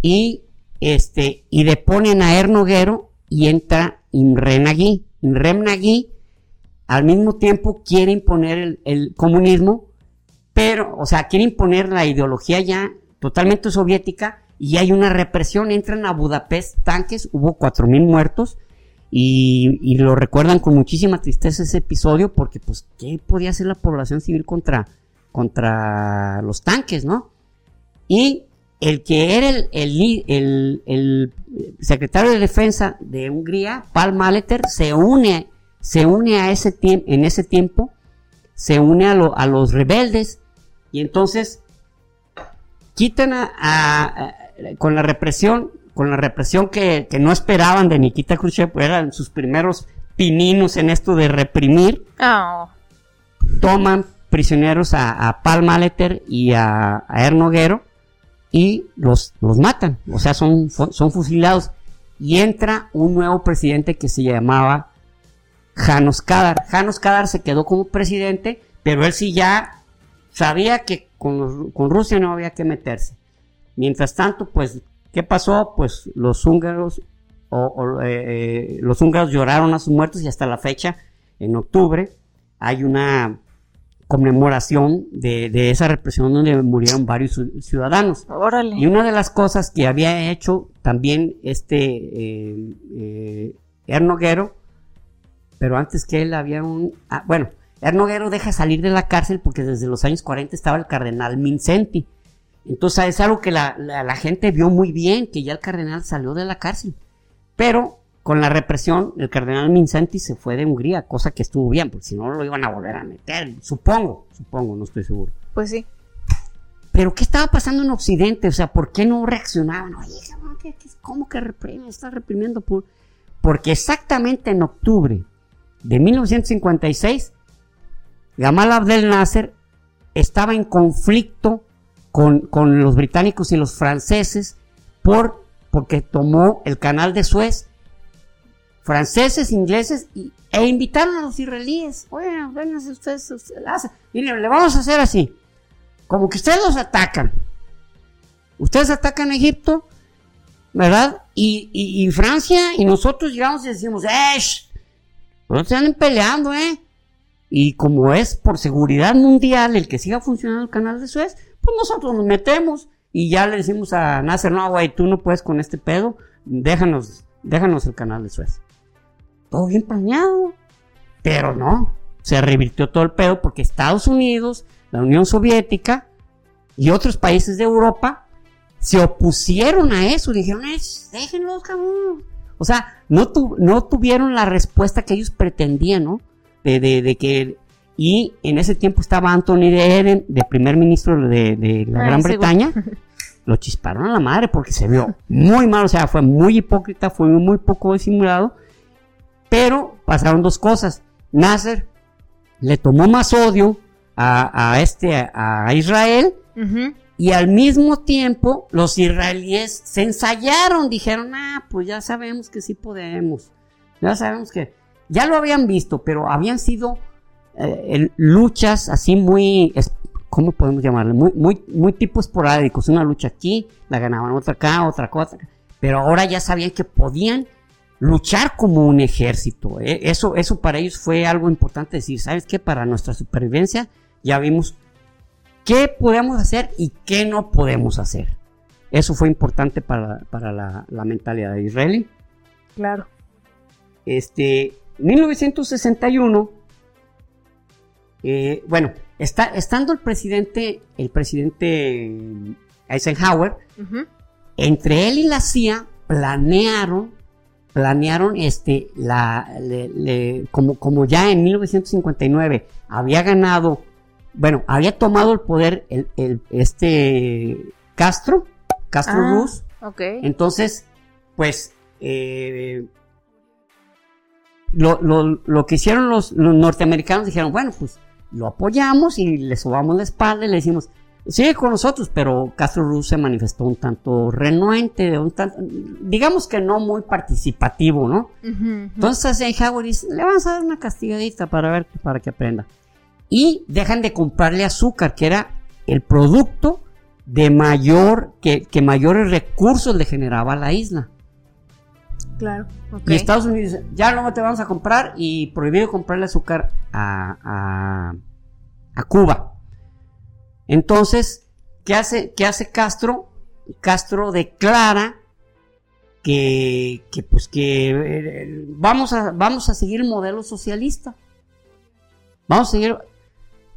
y este y deponen a Ernoguero y entra Imre Nagy. Imre al mismo tiempo quiere imponer el, comunismo, pero, o sea, quiere imponer la ideología ya totalmente soviética y hay una represión, entran a Budapest tanques, hubo 4.000 muertos y, lo recuerdan con muchísima tristeza ese episodio porque pues, ¿qué podía hacer la población civil contra, contra los tanques, no? Y el que era el, secretario de defensa de Hungría, Paul Maleter, se une, se une a ese en ese tiempo, se une a, los rebeldes y entonces quitan a, con la represión, con la represión que, no esperaban de Nikita Khrushchev, eran sus primeros pininos en esto de reprimir, oh. toman prisioneros a, a Paul Maleter y a, a Ernoguero y los, los matan, o sea, son, son fusilados. Y entra un nuevo presidente que se llamaba Janos Kadar. Janos Kadar se quedó como presidente, pero él sí ya sabía que con, con Rusia no había que meterse. Mientras tanto, pues, ¿qué pasó? Pues los húngaros, o, eh, eh, los húngaros lloraron a sus muertos y hasta la fecha, en octubre, hay una conmemoración de, esa represión donde murieron varios ciudadanos. Y una de las cosas que había hecho también este eh, eh, Ernoguero, pero antes que él había un... Ah, bueno, Ernoguero deja salir de la cárcel porque desde los años 40 estaba el cardenal Mincenti. Entonces es algo que la, la gente vio muy bien, que ya el cardenal salió de la cárcel. Pero con la represión, el cardenal Minsanti se fue de Hungría, cosa que estuvo bien, porque si no lo iban a volver a meter, supongo, supongo, no estoy seguro. Pues sí. Pero ¿qué estaba pasando en Occidente? O sea, ¿por qué no reaccionaban? Oye, ¿cómo que reprime? Está reprimiendo por... Porque exactamente en octubre de 1956, Gamal Abdel Nasser estaba en conflicto con, con los británicos y los franceses por, porque tomó el canal de Suez franceses, ingleses, e invitaron a los israelíes. Bueno, vénganse ustedes, ustedes le vamos a hacer así. Como que ustedes los atacan. Ustedes atacan a Egipto, ¿verdad? Y, Francia, y nosotros llegamos y decimos, ¡eh! No se peleando, ¿eh? Y como es por seguridad mundial el que siga funcionando el canal de Suez, pues nosotros nos metemos y ya le decimos a Nasser, no, güey, tú no puedes con este pedo, déjanos, déjanos el canal de Suez todo bien planeado. Pero no, se revirtió todo el pedo porque Estados Unidos, la Unión Soviética y otros países de Europa se opusieron a eso. Dijeron, déjenlos, cabrón. O sea, no, no tuvieron la respuesta que ellos pretendían, ¿no? De, de, que. Y en ese tiempo estaba Anthony de Eden, de primer ministro de, la Gran Bretaña. Lo chisparon a la madre porque se vio muy mal, o sea, fue muy hipócrita, fue muy poco disimulado. Pero pasaron dos cosas. Nasser le tomó más odio a, este, a Israel y al mismo tiempo los israelíes se ensayaron, dijeron, ah, pues ya sabemos que sí podemos, ya sabemos que, ya lo habían visto, pero habían sido eh, luchas así muy, ¿cómo podemos llamarle? Muy, muy, muy tipo esporádicos, una lucha aquí, la ganaban otra acá, otra cosa, pero ahora ya sabían que podían luchar como un ejército. ¿eh? Eso, eso para ellos fue algo importante decir, ¿sabes qué? Para nuestra supervivencia ya vimos qué podemos hacer y qué no podemos hacer. Eso fue importante para, la, mentalidad de Israel. Claro. Este, 1961, eh, bueno, está, estando el presidente, el presidente Eisenhower, entre él y la CIA planearon planearon este la como como ya en 1959 había ganado bueno había tomado el poder el, este Castro Castro ah, Ruz. entonces pues eh, lo, lo, que hicieron los, los, norteamericanos dijeron bueno pues lo apoyamos y le subamos la espalda y le decimos sigue con nosotros, pero Castro Ruz se manifestó un tanto renuente, un tanto, digamos que no muy participativo, ¿no? Entonces Eisenhower dice, le vamos a dar una castigadita para ver, para que aprenda. Y dejan de comprarle azúcar, que era el producto de mayor, que, mayores recursos le generaba a la isla. Claro. Y Estados Unidos ya no te vamos a comprar y prohibido comprarle azúcar a, a, Cuba. Entonces, ¿qué hace, ¿qué hace Castro? Castro declara que, que pues que eh, vamos, a, vamos a seguir el modelo socialista. Vamos a seguir,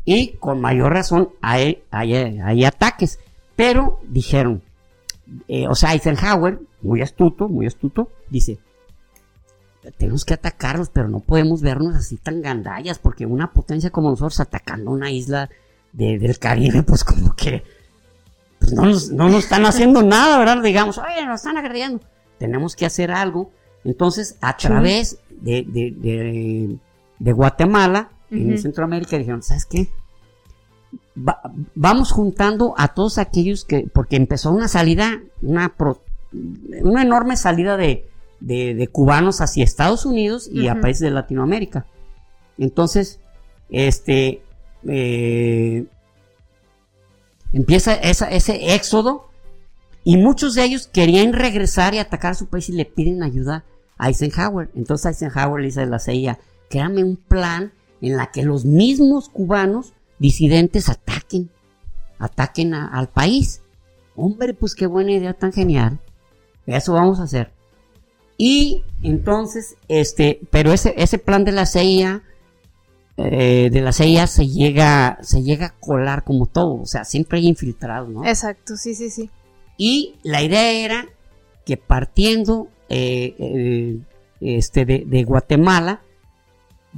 y con mayor razón hay, hay, ataques. Pero dijeron, eh, o sea, Eisenhower, muy astuto, muy astuto, dice, tenemos que atacarlos, pero no podemos vernos así tan gandallas, porque una potencia como nosotros atacando una isla del Caribe, pues como que pues no, nos, no nos están haciendo nada, ¿verdad? Digamos, oye, nos están agrediendo. Tenemos que hacer algo. Entonces, a través de, de, de Guatemala, en Centroamérica dijeron, ¿sabes qué? vamos juntando a todos aquellos que, porque empezó una salida, una, una enorme salida de, de, cubanos hacia Estados Unidos y a países de Latinoamérica. Entonces, este, eh, empieza ese éxodo y muchos de ellos querían regresar y atacar a su país y le piden ayuda a Eisenhower. Entonces Eisenhower le dice a la CIA, créame un plan en la que los mismos cubanos disidentes ataquen, ataquen al país. Hombre, pues qué buena idea tan genial. Eso vamos a hacer. Y entonces, este, pero ese, ese plan de la CIA, eh, de la CIA se llega, se llega a colar como todo, o sea, siempre hay infiltrados, ¿no? Exacto, sí, sí, sí. Y la idea era que partiendo eh, eh, este, de Guatemala,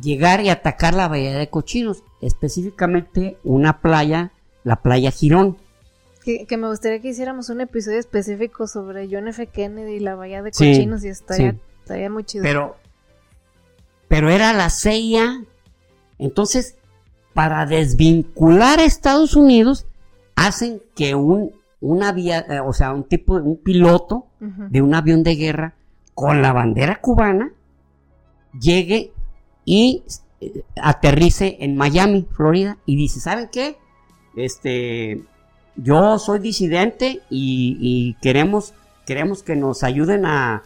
llegar y atacar la bahía de Cochinos, específicamente una playa, la playa Girón. Que, me gustaría que hiciéramos un episodio específico sobre John F. Kennedy y la bahía de Cochinos y estaría, muy chido. Pero, pero era la CIA. Entonces, para desvincular a Estados Unidos, hacen que un, un eh, o sea, un tipo, un piloto de un avión de guerra con la bandera cubana llegue y eh, aterrice en Miami, Florida, y dice, ¿saben qué? Este, yo soy disidente y, queremos, queremos que nos ayuden a,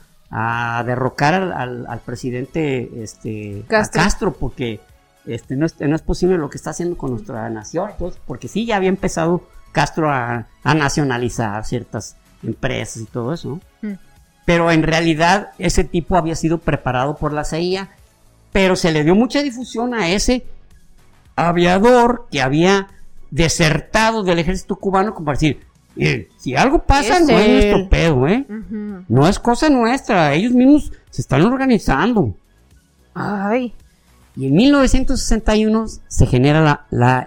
derrocar al, presidente este, Castro. porque este, no, es, no es posible lo que está haciendo con nuestra nación, porque sí, ya había empezado Castro a, nacionalizar ciertas empresas y todo eso, mm. Pero en realidad ese tipo había sido preparado por la CIA pero se le dio mucha difusión a ese aviador que había desertado del ejército cubano como para decir, si algo pasa no es nuestro pedo, ¿eh? No es cosa nuestra, ellos mismos se están organizando. Ay. Y en 1961 se genera la, la,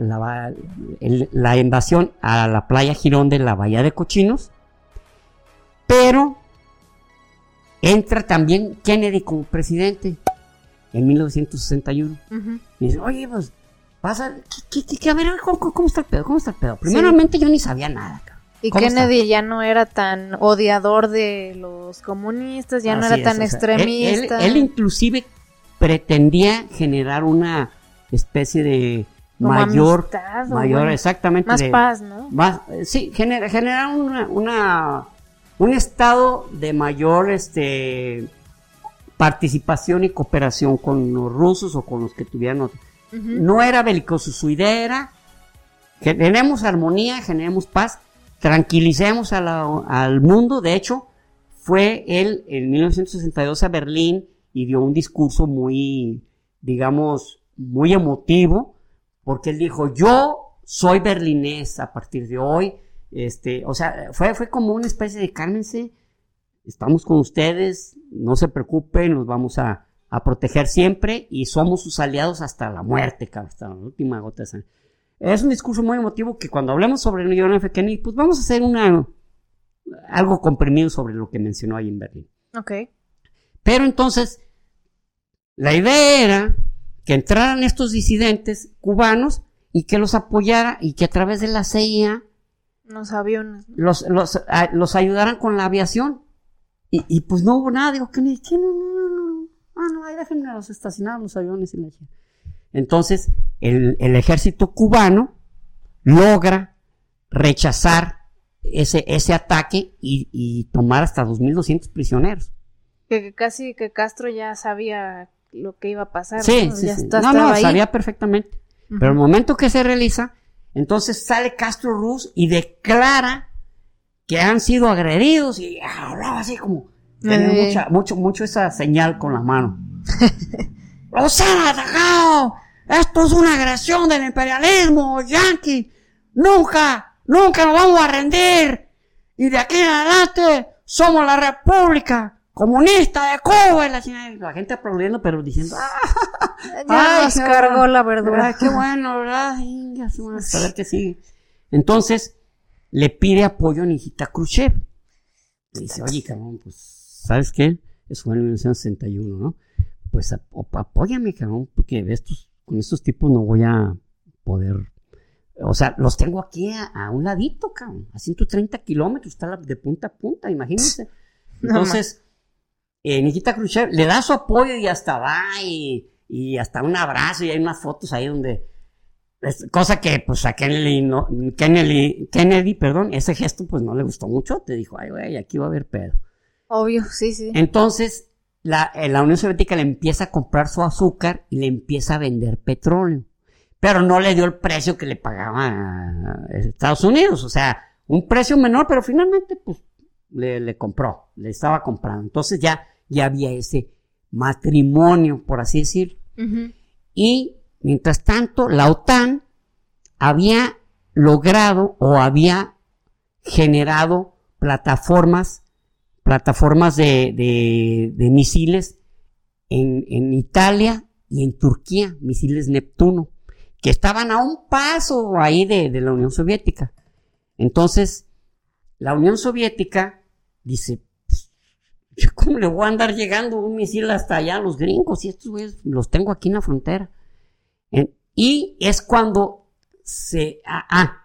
la, la, invasión a la playa Girón de la Bahía de Cochinos, pero entra también Kennedy como presidente en 1961. Y dice, oye, pues, pasa, ¿qué, a ver, ¿cómo, está el pedo? ¿Cómo está el pedo? Primeramente yo ni sabía nada, Y Kennedy ya no era tan odiador de los comunistas, ya no era tan extremista. Él, inclusive pretendía generar una especie de mayor, mayor, exactamente. Más paz, ¿no? Más, sí, generar una, una, un estado de mayor, este, participación y cooperación con los rusos o con los que tuvieran era belicoso, su idea era generemos armonía, generemos paz, tranquilicemos al mundo. De hecho, fue él en 1962 a Berlín y dio un discurso muy, digamos, muy emotivo, porque él dijo, yo soy berlinés a partir de hoy. Este, o sea, fue, fue como una especie de cálmense, estamos con ustedes, no se preocupen, nos vamos a, proteger siempre y somos sus aliados hasta la muerte, hasta la última gota de sangre. Es un discurso muy emotivo que cuando hablemos sobre el John F. Kennedy, pues vamos a hacer una, algo comprimido sobre lo que mencionó ahí en Berlín. Ok. Pero entonces, la idea era que entraran estos disidentes cubanos y que los apoyara y que a través de la CIA los aviones los, los, los ayudaran con la aviación y, pues no hubo nada, digo, que ni, no, no, ah, no, ahí déjenme los estacionados los aviones y la Entonces, el, ejército cubano logra rechazar ese, ese ataque y, tomar hasta 2.200 prisioneros. Que, casi que Castro ya sabía lo que iba a pasar. Sí, sí, no, no, sabía perfectamente. Pero el momento que se realiza, entonces sale Castro Ruz y declara que han sido agredidos y hablaba así como, tenía mucha, mucho, mucho esa señal con la mano. ¡Los han atacado! Esto es una agresión del imperialismo, yankee. Nunca, nunca nos vamos a rendir. Y de aquí en adelante somos la República Comunista de Cuba. Y la, gente aplaudiendo, pero diciendo, ¡ah! Ya nos cargó la verdura. qué bueno, ¿verdad? a ver qué sigue. Entonces, le pide apoyo a Nikita Khrushchev. Le dice, oye, cabrón, pues, ¿sabes qué? Eso fue en 1961, ¿no? Pues apóyame, cabrón, porque estos con estos tipos no voy a poder. O sea, los tengo aquí a, un ladito, cabrón, a 130 kilómetros, está de punta a punta, imagínense. Entonces, eh, Nikita Khrushchev le da su apoyo y hasta va y, y hasta un abrazo y hay unas fotos ahí donde cosa que pues a Kennedy, no, Kennedy, Kennedy, perdón, ese gesto pues no le gustó mucho, te dijo, ay güey, aquí va a haber pedo. Obvio, sí, sí. Entonces, eh, la, Unión Soviética le empieza a comprar su azúcar y le empieza a vender petróleo. Pero no le dio el precio que le pagaba a Estados Unidos. O sea, un precio menor, pero finalmente, pues, le, compró, le estaba comprando. Entonces ya, ya había ese matrimonio, por así decir. Y mientras tanto, la OTAN había logrado o había generado plataformas plataformas de, misiles en, Italia y en Turquía, misiles Neptuno, que estaban a un paso ahí de, la Unión Soviética. Entonces, la Unión Soviética dice, pues, ¿cómo le voy a andar llegando un misil hasta allá a los gringos? Y estos güeyes los tengo aquí en la frontera. y es cuando se... Ah, ah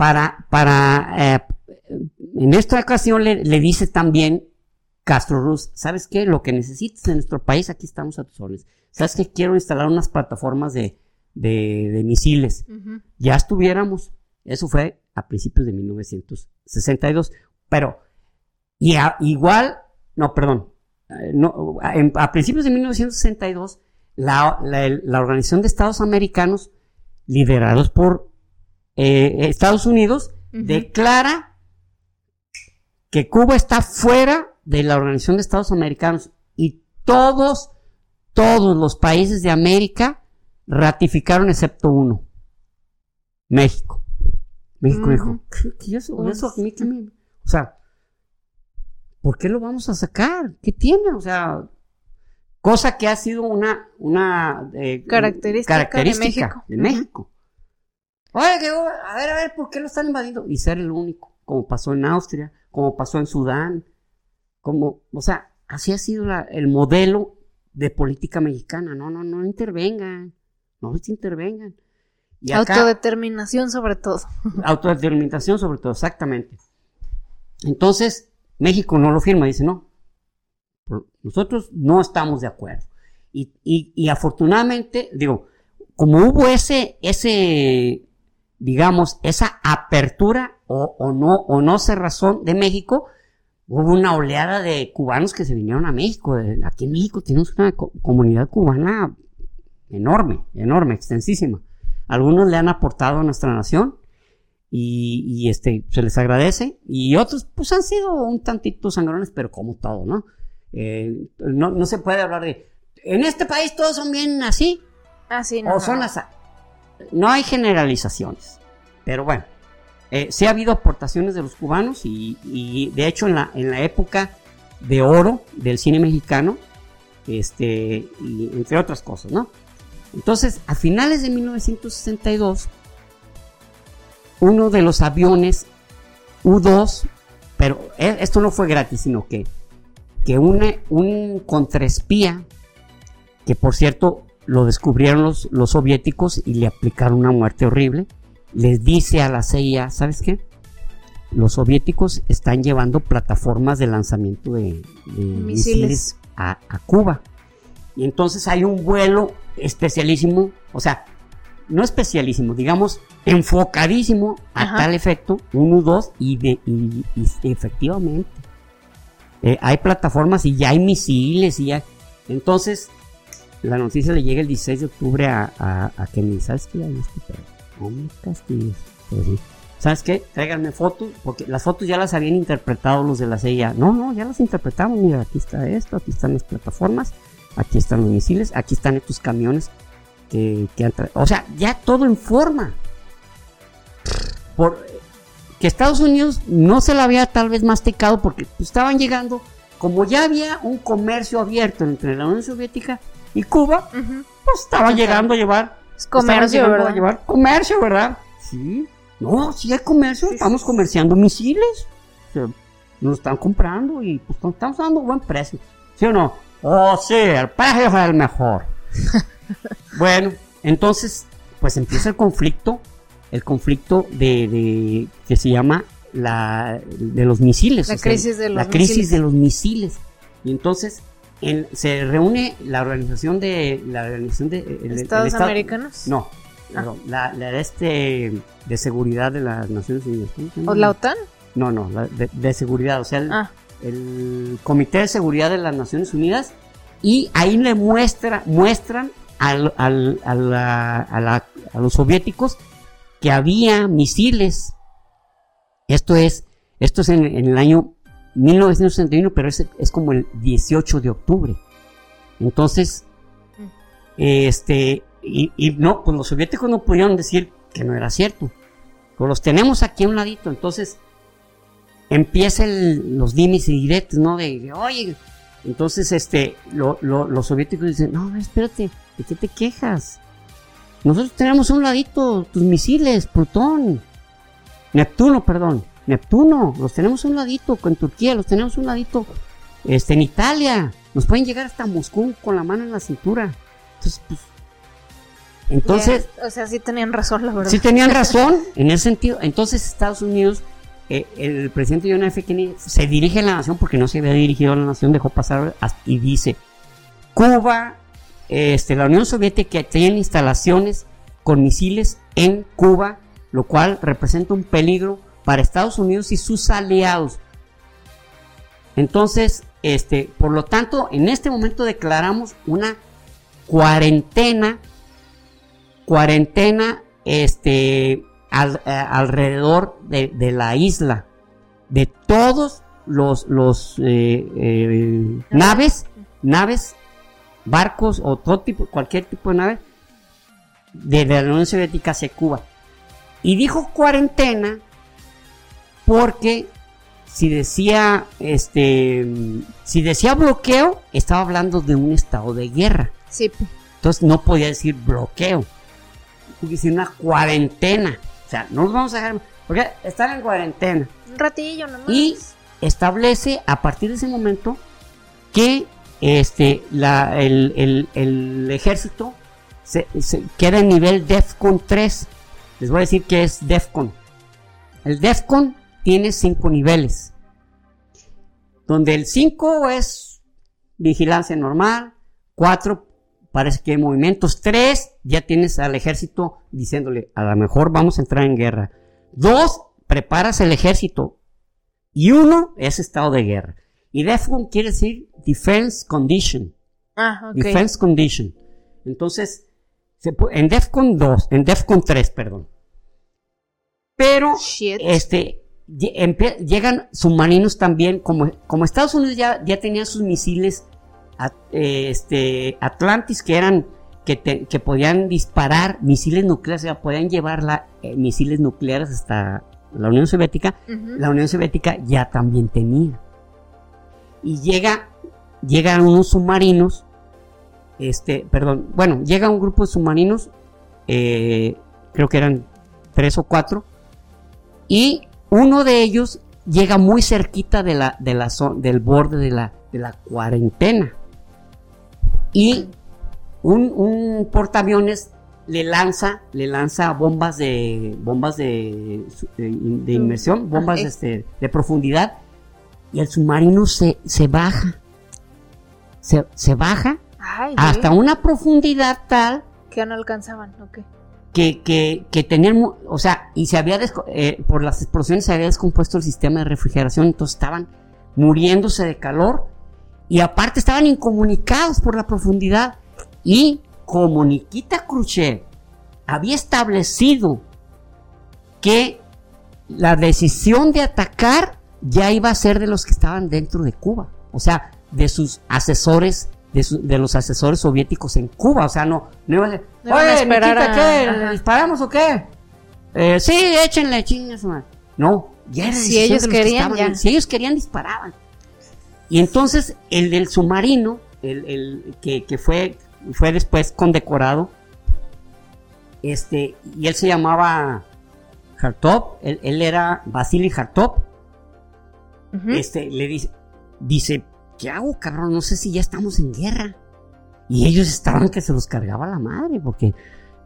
para, para eh, en esta ocasión le, dice también Castro Ruz, ¿sabes qué? Lo que necesites en nuestro país, aquí estamos a tus órdenes. ¿Sabes qué? Quiero instalar unas plataformas de, de, misiles. Ya estuviéramos. Eso fue a principios de 1962. Pero, y igual, no, perdón. Eh, no, a, principios de 1962, la, la, Organización de Estados Americanos, liderados por eh, Estados Unidos, declara que Cuba está fuera de la Organización de Estados Americanos y todos, todos los países de América ratificaron excepto uno, México. México dijo, ¿qué, eso? eso a mí, O sea, ¿por qué lo vamos a sacar? ¿Qué tiene? O sea, cosa que ha sido una, una eh, característica, de México. De México. Oye, a ver, a ver, ¿por qué lo están invadiendo? Y ser el único, como pasó en Austria, como pasó en Sudán, como, o sea, así ha sido el modelo de política mexicana. No, no, no intervengan, no se intervengan. autodeterminación sobre todo. Autodeterminación sobre todo, exactamente. Entonces, México no lo firma, dice, no, nosotros no estamos de acuerdo. Y, y, afortunadamente, digo, como hubo ese, ese, digamos, esa apertura o, no, o no razón de México, hubo una oleada de cubanos que se vinieron a México. Aquí en México tenemos una comunidad cubana enorme, enorme, extensísima. Algunos le han aportado a nuestra nación y, este, se les agradece. Y otros, pues han sido un tantito sangrones, pero como todo, ¿no? Eh, no, no se puede hablar de, en este país todos son bien así. Así, no. O son así. No hay generalizaciones. Pero bueno, eh, sí ha habido aportaciones de los cubanos y, de hecho en la, en la época de oro del cine mexicano, este, y entre otras cosas, ¿no? Entonces, a finales de 1962, uno de los aviones U-2, pero e, esto no fue gratis, sino que, que un contraespía, que por cierto lo descubrieron los, los soviéticos y le aplicaron una muerte horrible, les dice a la CIA, ¿sabes qué? Los soviéticos están llevando plataformas de lanzamiento de, misiles, a, Cuba. Y entonces hay un vuelo especialísimo, o sea, no especialísimo, digamos, enfocadísimo a tal efecto, uno, dos, y, de, y, efectivamente. Eh, hay plataformas y ya hay misiles y ya. Entonces, la noticia le llega el 16 de octubre a, a, a Kennedy. ¿Sabes qué? Ahí este Castigues. Pues ¿Sabes qué? Tráiganme fotos, porque las fotos ya las habían interpretado los de la CIA. No, no, ya las interpretamos. Mira, aquí está esto, aquí están las plataformas, aquí están los misiles, aquí están estos camiones que, han O sea, ya todo en forma. Por, que Estados Unidos no se la había tal vez masticado porque estaban llegando, como ya había un comercio abierto entre la Unión Soviética y Cuba, pues estaban llegando a llevar comercio, A llevar comercio, ¿verdad? Sí. No, sí hay comercio, estamos comerciando misiles. nos están comprando y pues estamos dando buen precio. ¿Sí o no? Oh, sí, el precio es el mejor. bueno, entonces, pues empieza el conflicto, el conflicto de, que se llama la de los misiles. La crisis de los La crisis de los misiles. Y entonces se reúne la organización de la organización de Estados Americanos. No, Ah. la, la, de este de seguridad de las Naciones Unidas. ¿O la OTAN? No, no, de, seguridad, o sea, ah. el, Comité de Seguridad de las Naciones Unidas y ahí le muestra, muestran al, al, a, la, a, los soviéticos que había misiles. Esto es, esto es en, el año 1961, pero es, es como el 18 de octubre. Entonces, mm. este, y, no, pues los soviéticos no pudieron decir que no era cierto. Pues los tenemos aquí a un ladito, entonces empiezan los dimes y directos, ¿no? De, oye, entonces este, los soviéticos dicen, no, espérate, ¿de qué te quejas? Nosotros tenemos a un ladito tus misiles, Plutón, Neptuno, perdón, Neptuno, los tenemos a un ladito con Turquía, los tenemos a un ladito este, en Italia, nos pueden llegar hasta Moscú con la mano en la cintura. Entonces, pues, entonces... o sea, sí tenían razón, la verdad. Sí tenían razón en ese sentido. Entonces Estados Unidos, eh, el presidente John F. Kennedy se dirige a la nación porque no se había dirigido a la nación, dejó pasar y dice, Cuba, este, la Unión Soviética tiene instalaciones con misiles en Cuba, lo cual representa un peligro para Estados Unidos y sus aliados. Entonces, este, por lo tanto, en este momento declaramos una cuarentena cuarentena este, eh, alrededor de, la isla, de todos los, los eh, eh, naves, naves, barcos o todo tipo, cualquier tipo de nave de la Unión Soviética hacia Cuba. Y dijo cuarentena porque si decía este si decía bloqueo estaba hablando de un estado de guerra. Sí. Entonces no podía decir bloqueo decir una cuarentena. O sea, no nos vamos a dejar. Porque están en cuarentena. Un ratillo nomás. Y establece a partir de ese momento que este, la, el, el, ejército se, queda en nivel DEFCON 3. Les voy a decir qué es DEFCON. El DEFCON tiene cinco niveles. Donde el 5 es vigilancia normal, 4 parece que hay movimientos. Tres, ya tienes al ejército diciéndole, a lo mejor vamos a entrar en guerra. Dos, preparas el ejército. Y uno es estado de guerra. Y DEFCON quiere decir Defense Condition. Ah, Defense Condition. Entonces, en DEFCON 2, en DEFCON 3, perdón. Pero, este, llegan submarinos también, como, como Estados Unidos ya, ya tenía sus misiles eh, este, Atlantis que eran que, que, podían disparar misiles nucleares, o sea, podían llevar eh, misiles nucleares hasta la Unión Soviética, la Unión Soviética ya también tenía. Y llega, llegan unos submarinos, este, perdón, bueno, llega un grupo de submarinos, eh, creo que eran tres o cuatro, y uno de ellos llega muy cerquita de la, de la del borde de la, de la cuarentena y un, un portaaviones le lanza, le lanza bombas de bombas de, de, inmersión, bombas este, de profundidad, y el submarino se, se baja. Se, se baja hasta una profundidad tal que no alcanzaban, ok. Que, que, que tenían, o sea, y se había, eh, por las explosiones se había descompuesto el sistema de refrigeración, entonces estaban muriéndose de calor y aparte estaban incomunicados por la profundidad. Y como Nikita Khrushchev había establecido que la decisión de atacar ya iba a ser de los que estaban dentro de Cuba, o sea, de sus asesores, de, los asesores soviéticos en Cuba, o sea, no, no iba a ser, oye, Nikita, ¿qué? ¿Le disparamos o qué? Eh, sí, échenle chingas, No, ya era si ellos querían, ya. si ellos querían disparaban. Y entonces el del submarino, el, que, fue, fue después condecorado, este, y él se llamaba Hartop, él, era Vasily Hartop, este, le dice, dice, ¿qué hago, cabrón? No sé si ya estamos en guerra. Y ellos estaban que se los cargaba la madre, porque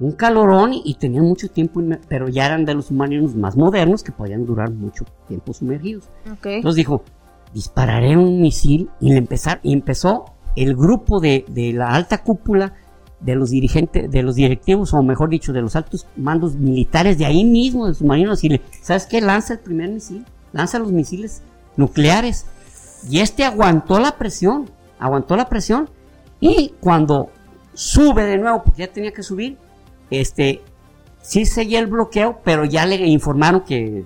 un calorón y, tenían mucho tiempo, pero ya eran de los submarinos más modernos que podían durar mucho tiempo sumergidos. Entonces dijo, dispararé un misil y, empezar, y empezó el grupo de, la alta cúpula de los dirigentes, de los directivos, o mejor dicho, de los altos mandos militares de ahí mismo, de submarinos, y le, ¿sabes qué? Lanza el primer misil, lanza los misiles nucleares. Y este aguantó la presión, aguantó la presión, y cuando sube de nuevo, porque ya tenía que subir, este, sí seguía el bloqueo, pero ya le informaron que,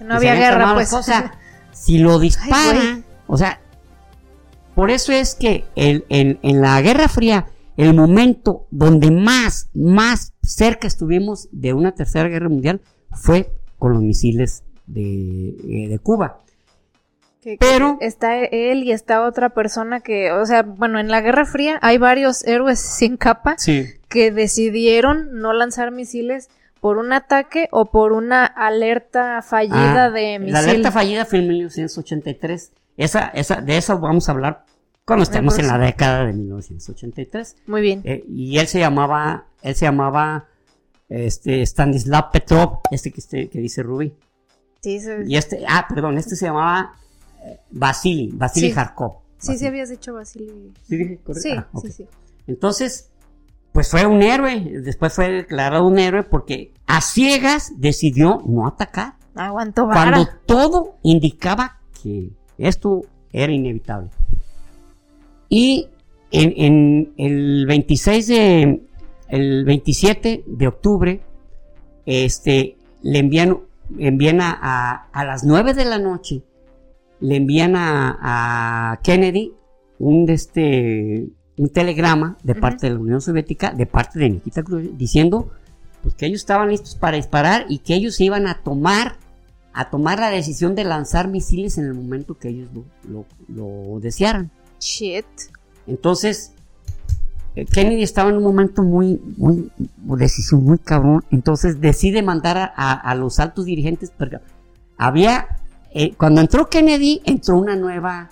no había guerra, pues. O sea, si lo dispara, o sea, por eso es que el, en la Guerra Fría, el momento donde más, más cerca estuvimos de una tercera guerra mundial fue con los misiles de, eh, de Cuba. Pero está él y está otra persona que, o sea, bueno, en la Guerra Fría hay varios héroes sin capa que decidieron no lanzar misiles por un ataque o por una alerta fallida ah, de misil. La alerta fallida fue en 1983. Esa, esa, de eso vamos a hablar cuando estemos en la década de 1983. Muy bien. Eh, y él se llamaba, él se llamaba, este, Stanislav Petrov, este que, este, que dice Ruby. Sí, sí. Y este, ah, perdón, este se llamaba Vasily, Vasily sí. Sí, sí habías dicho Vasily. Sí, dije correcto. Sí, ah, sí, sí. Entonces, pues fue un héroe, después fue declarado un héroe porque a ciegas decidió no atacar. Aguantó vara. Cuando todo indicaba que esto era inevitable. Y en, el 26 de, el 27 de octubre, este, le envían, envían a, a, las 9 de la noche, le envían a, a Kennedy un, este, un telegrama de parte de la Unión Soviética, de parte de Nikita Khrushchev, diciendo pues, que ellos estaban listos para disparar y que ellos iban a tomar a tomar la decisión de lanzar misiles en el momento que ellos lo, desearan. Shit. Entonces, eh, Kennedy estaba en un momento muy, muy, decisión muy cabrón. Entonces decide mandar a, los altos dirigentes. Había, eh, cuando entró Kennedy, entró una nueva,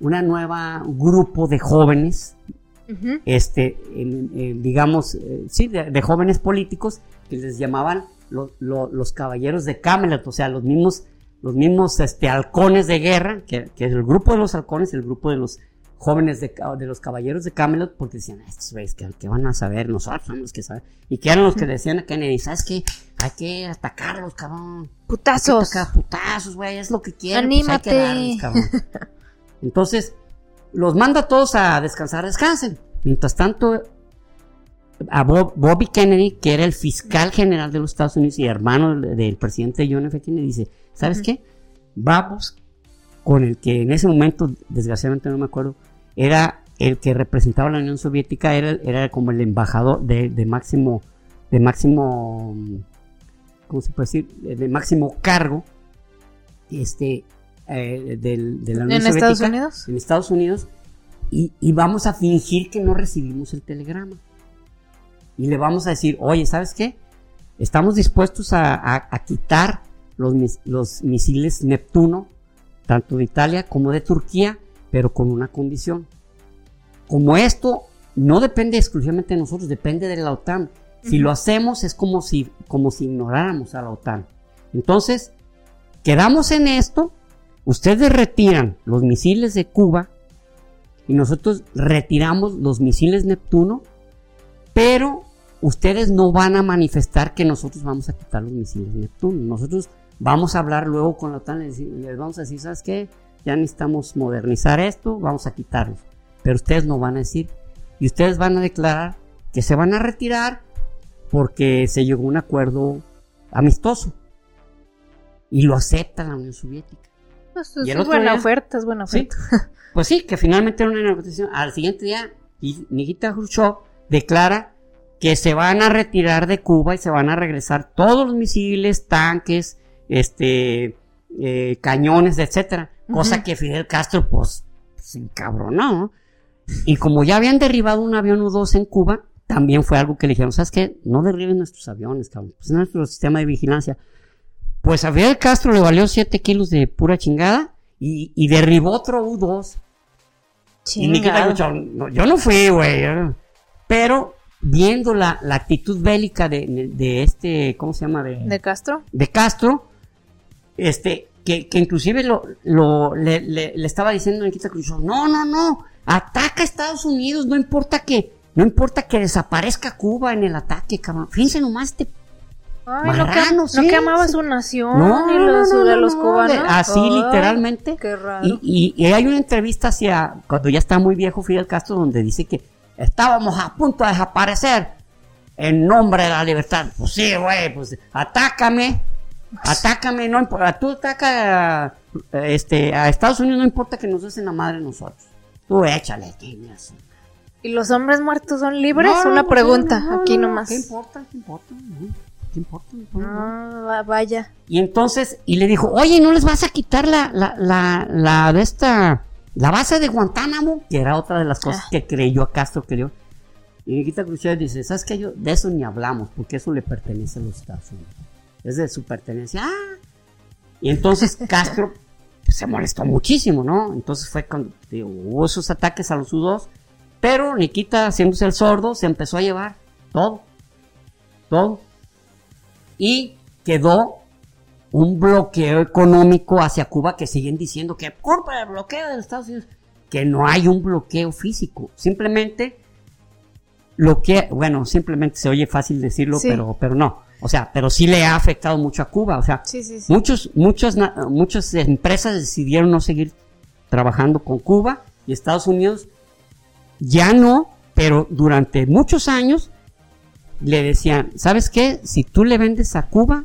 una nueva grupo de jóvenes este, digamos, eh, sí, de, jóvenes políticos que les llamaban los caballeros de Camelot, o sea, los mismos, los mismos este, halcones de guerra, que, es el grupo de los halcones, el grupo de los jóvenes de, de los caballeros de Camelot, porque decían, estos güeyes, ¿qué, van a saber? Nosotros somos que saben. Y que eran los que decían a Kennedy, ¿sabes qué? Hay que atacarlos, cabrón. Putazos. putazos, güey, es lo que quieren. Pues Anímate. Entonces, los manda a todos a descansar, descansen. Mientras tanto, a Bobby Kennedy, que era el fiscal general de los Estados Unidos y hermano del, presidente John F. Kennedy, dice, ¿sabes qué? Vamos con el que en ese momento, desgraciadamente no me acuerdo, era el que representaba a la Unión Soviética, era, era como el embajador de, máximo, de máximo, ¿cómo se puede decir? De máximo cargo, este, eh, de la Unión ¿En Estados Unidos? En Estados Unidos, y, vamos a fingir que no recibimos el telegrama. Y le vamos a decir, oye, ¿sabes qué? Estamos dispuestos a, quitar los, los misiles Neptuno, tanto de Italia como de Turquía, pero con una condición. Como esto no depende exclusivamente de nosotros, depende de la OTAN. Si lo hacemos es como si, como si ignoráramos a la OTAN. Entonces, quedamos en esto, ustedes retiran los misiles de Cuba y nosotros retiramos los misiles Neptuno, pero ustedes no van a manifestar que nosotros vamos a quitar los misiles Neptuno. Nosotros vamos a hablar luego con la OTAN y les vamos a decir, ¿sabes qué? Ya necesitamos modernizar esto, vamos a quitarlos. Pero ustedes no van a decir. Y ustedes van a declarar que se van a retirar porque se llegó a un acuerdo amistoso. Y lo acepta la Unión Soviética. Pues, es buena oferta, es buena oferta. Pues sí, que finalmente era una negociación. Al siguiente día, Nikita Khrushchev declara que se van a retirar de Cuba y se van a regresar todos los misiles, tanques, este, eh, cañones, etcétera. Cosa que Fidel Castro, pues, se encabronó. Y como ya habían derribado un avión U-2 en Cuba, también fue algo que le dijeron, ¿sabes qué? No derriben nuestros aviones, cabrón. Pues nuestro sistema de vigilancia. Pues a Fidel Castro le valió 7 kilos de pura chingada y, derribó otro U-2. Y yo no fui, güey. Pero viendo la, actitud bélica de, este, ¿cómo se llama? De, Castro. De Castro, este, que, inclusive lo, lo le, estaba diciendo a Nikita Khrushchev, no, no, no, ataca a Estados Unidos, no importa que, no importa que desaparezca Cuba en el ataque, cabrón. Fíjense nomás este Ay, no, que, amaba su nación no, y los, de los cubanos. así literalmente. Qué raro. Y, y, hay una entrevista hacia, cuando ya está muy viejo Fidel Castro, donde dice que estábamos a punto de desaparecer en nombre de la libertad. Pues sí, güey, pues atácame, atácame, no importa, tú ataca este, a Estados Unidos, no importa que nos des la madre nosotros. Tú échale, ¿Y los hombres muertos son libres? Una pregunta, aquí nomás. ¿Qué importa? ¿Qué importa? ¿Qué importa? Ah, vaya. Y entonces, y le dijo, oye, ¿no les vas a quitar la, la, la, la de esta, la base de Guantánamo? Que era otra de las cosas ah. que creyó a Castro, creyó. Y Nikita Khrushchev dice, ¿sabes qué? Yo, de eso ni hablamos, porque eso le pertenece a los Estados Unidos. Es de su pertenencia. Ah. Y entonces Castro se molestó muchísimo, ¿no? Entonces fue cuando hubo esos ataques a los U-2, pero Nikita, haciéndose el sordo, se empezó a llevar todo. Todo. Y quedó un bloqueo económico hacia Cuba que siguen diciendo que culpa del bloqueo de Estados Unidos, que no hay un bloqueo físico, simplemente lo que, bueno, simplemente se oye fácil decirlo, pero, pero no, o sea, pero sí le ha afectado mucho a Cuba, o sea, muchos, muchas, muchas empresas decidieron no seguir trabajando con Cuba y Estados Unidos ya no, pero durante muchos años le decían, ¿sabes qué? Si tú le vendes a Cuba,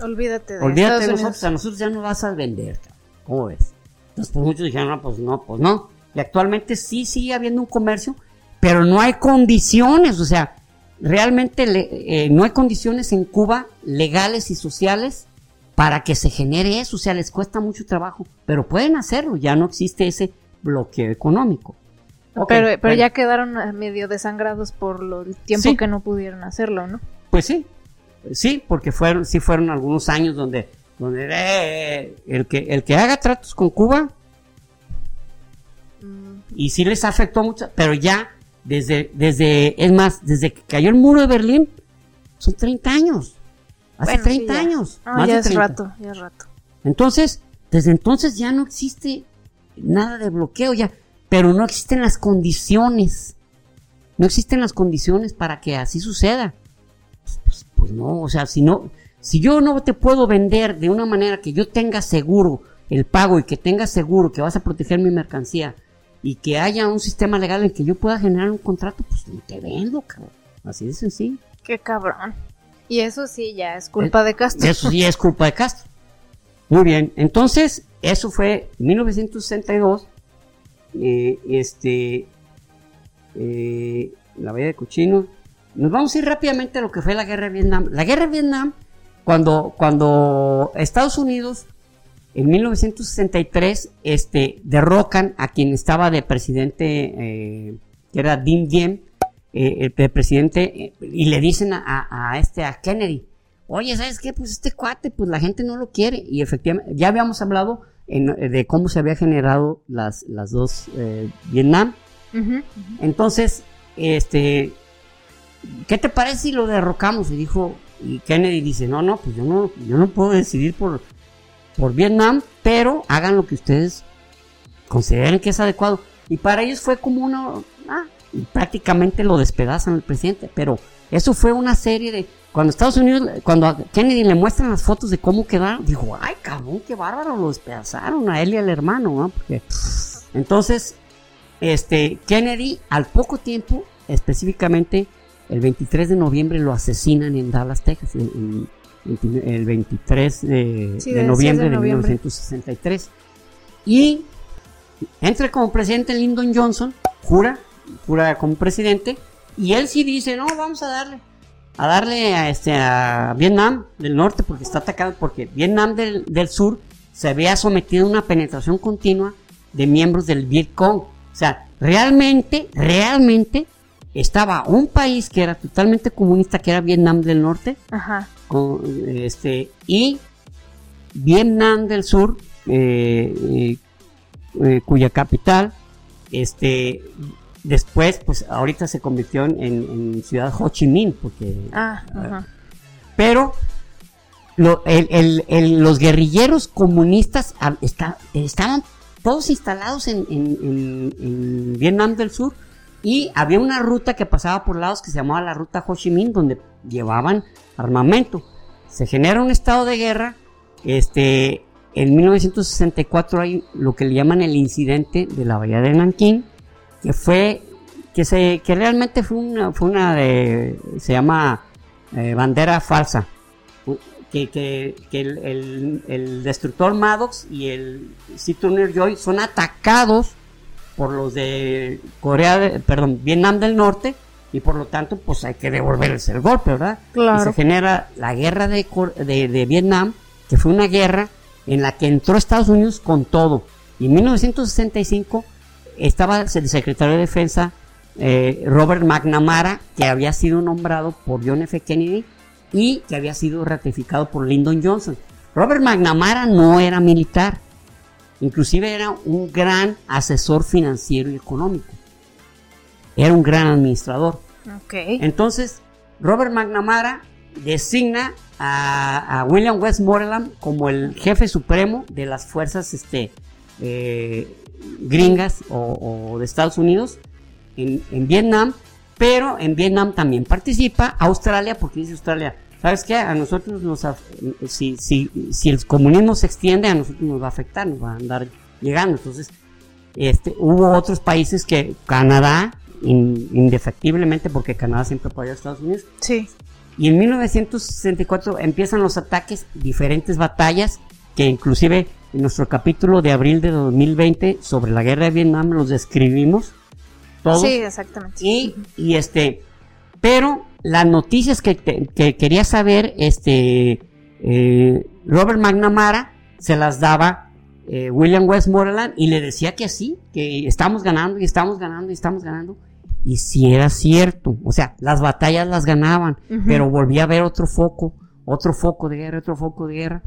olvídate de, olvídate de nosotros, a nosotros ya no vas a vender. ¿Cómo ves? Entonces, pues muchos dijeron, no, pues no, pues no. Y actualmente sí sigue habiendo un comercio, pero no hay condiciones, o sea, realmente eh, no hay condiciones en Cuba legales y sociales para que se genere eso, o sea, les cuesta mucho trabajo, pero pueden hacerlo, ya no existe ese bloqueo económico pero, pero ya quedaron medio desangrados por lo, el tiempo que no pudieron hacerlo, ¿no? Pues sí, sí, porque fueron, sí fueron algunos años donde, donde eh, el, que, el que haga tratos con Cuba, mm. y sí les afectó mucho, pero ya desde, desde, es más, desde que cayó el muro de Berlín, son 30 años. Hace 30 años. Ah, ya es rato, ya es rato. Entonces, desde entonces ya no existe nada de bloqueo, ya pero no existen las condiciones. No existen las condiciones para que así suceda. Pues, pues, no, o sea, si no, si yo no te puedo vender de una manera que yo tenga seguro el pago y que tenga seguro que vas a proteger mi mercancía y que haya un sistema legal en que yo pueda generar un contrato, pues no te vendo, cabrón. Así de sencillo. Qué cabrón. Y eso sí ya es culpa de Castro. Eso sí es culpa de Castro. Muy bien, entonces eso fue en 1962 eh, este, eh, la Bahía de Cochino. Nos vamos a ir rápidamente a lo que fue la guerra de Vietnam. La guerra de Vietnam, cuando, cuando Estados Unidos en 1963 este, derrocan a quien estaba de presidente, eh, que era Dinh Diem, el, presidente, y le dicen a, este, a Kennedy, oye, ¿sabes qué? Pues este cuate, pues la gente no lo quiere. Y efectivamente, ya habíamos hablado de cómo se había generado las, las dos eh, Vietnam. Entonces, este, ¿qué te parece si lo derrocamos? Y dijo, y Kennedy dice, no, no, pues yo no, yo no puedo decidir por, por Vietnam, pero hagan lo que ustedes consideren que es adecuado. Y para ellos fue como uno, ah, y prácticamente lo despedazan el presidente, pero Eso fue una serie de cuando Estados Unidos, cuando a Kennedy le muestran las fotos de cómo quedaron, dijo, ay cabrón, qué bárbaro, lo despedazaron a él y al hermano, ¿no? Porque, entonces, este, Kennedy al poco tiempo, específicamente el 23 de noviembre lo asesinan en Dallas, Texas, el 23 de, noviembre de, 1963. Y entra como presidente Lyndon Johnson, jura, jura como presidente, y él sí dice, no, vamos a darle a darle a, este, a Vietnam del norte porque está atacado, porque Vietnam del, sur se había sometido a una penetración continua de miembros del Vietcong. O sea, realmente, realmente estaba un país que era totalmente comunista, que era Vietnam del norte, Ajá. este, y Vietnam del sur, eh, eh, eh, cuya capital este, Después, pues ahorita se convirtió en, ciudad Ho Chi Minh, porque... Ah, ajá. Pero los guerrilleros comunistas estaban todos instalados en, Vietnam del Sur y había una ruta que pasaba por lados que se llamaba la ruta Ho Chi Minh, donde llevaban armamento. Se genera un estado de guerra. Este, en 1964 hay lo que le llaman el incidente de la bahía de Nanking que fue que se que realmente fue una fue una de se llama eh, bandera falsa. Que, que, que el, el, destructor Maddox y el Sea Turner Joy son atacados por los de Corea perdón Vietnam del Norte y por lo tanto pues hay que devolverles el golpe verdad claro. y se genera la guerra de, de, de Vietnam que fue una guerra en la que entró Estados Unidos con todo. Y en 1965 estaba el secretario de Defensa eh, Robert McNamara, que había sido nombrado por John F. Kennedy y que había sido ratificado por Lyndon Johnson. Robert McNamara no era militar, inclusive era un gran asesor financiero y económico. Era un gran administrador. Entonces, Robert McNamara designa a, William Westmoreland como el jefe supremo de las fuerzas este, eh, gringas o, de Estados Unidos en, Vietnam, pero en Vietnam también participa Australia, porque dice Australia, ¿sabes qué? A nosotros nos, si, si, si el comunismo se extiende, a nosotros nos va a afectar, nos va a andar llegando. Entonces, este, hubo otros países que Canadá, indefectiblemente, porque Canadá siempre apoyó a Estados Unidos. Sí. Y en 1964 empiezan los ataques, diferentes batallas, que inclusive en nuestro capítulo de abril de 2020 sobre la guerra de Vietnam los describimos todos. Sí, exactamente. Y, y este, pero las noticias que, que quería saber, este, eh, Robert McNamara se las daba eh, William Westmoreland y le decía que sí, que estamos ganando y estamos ganando y estamos ganando. Y si era cierto, o sea, las batallas las ganaban, pero volvía a haber otro foco, otro foco de guerra, otro foco de guerra.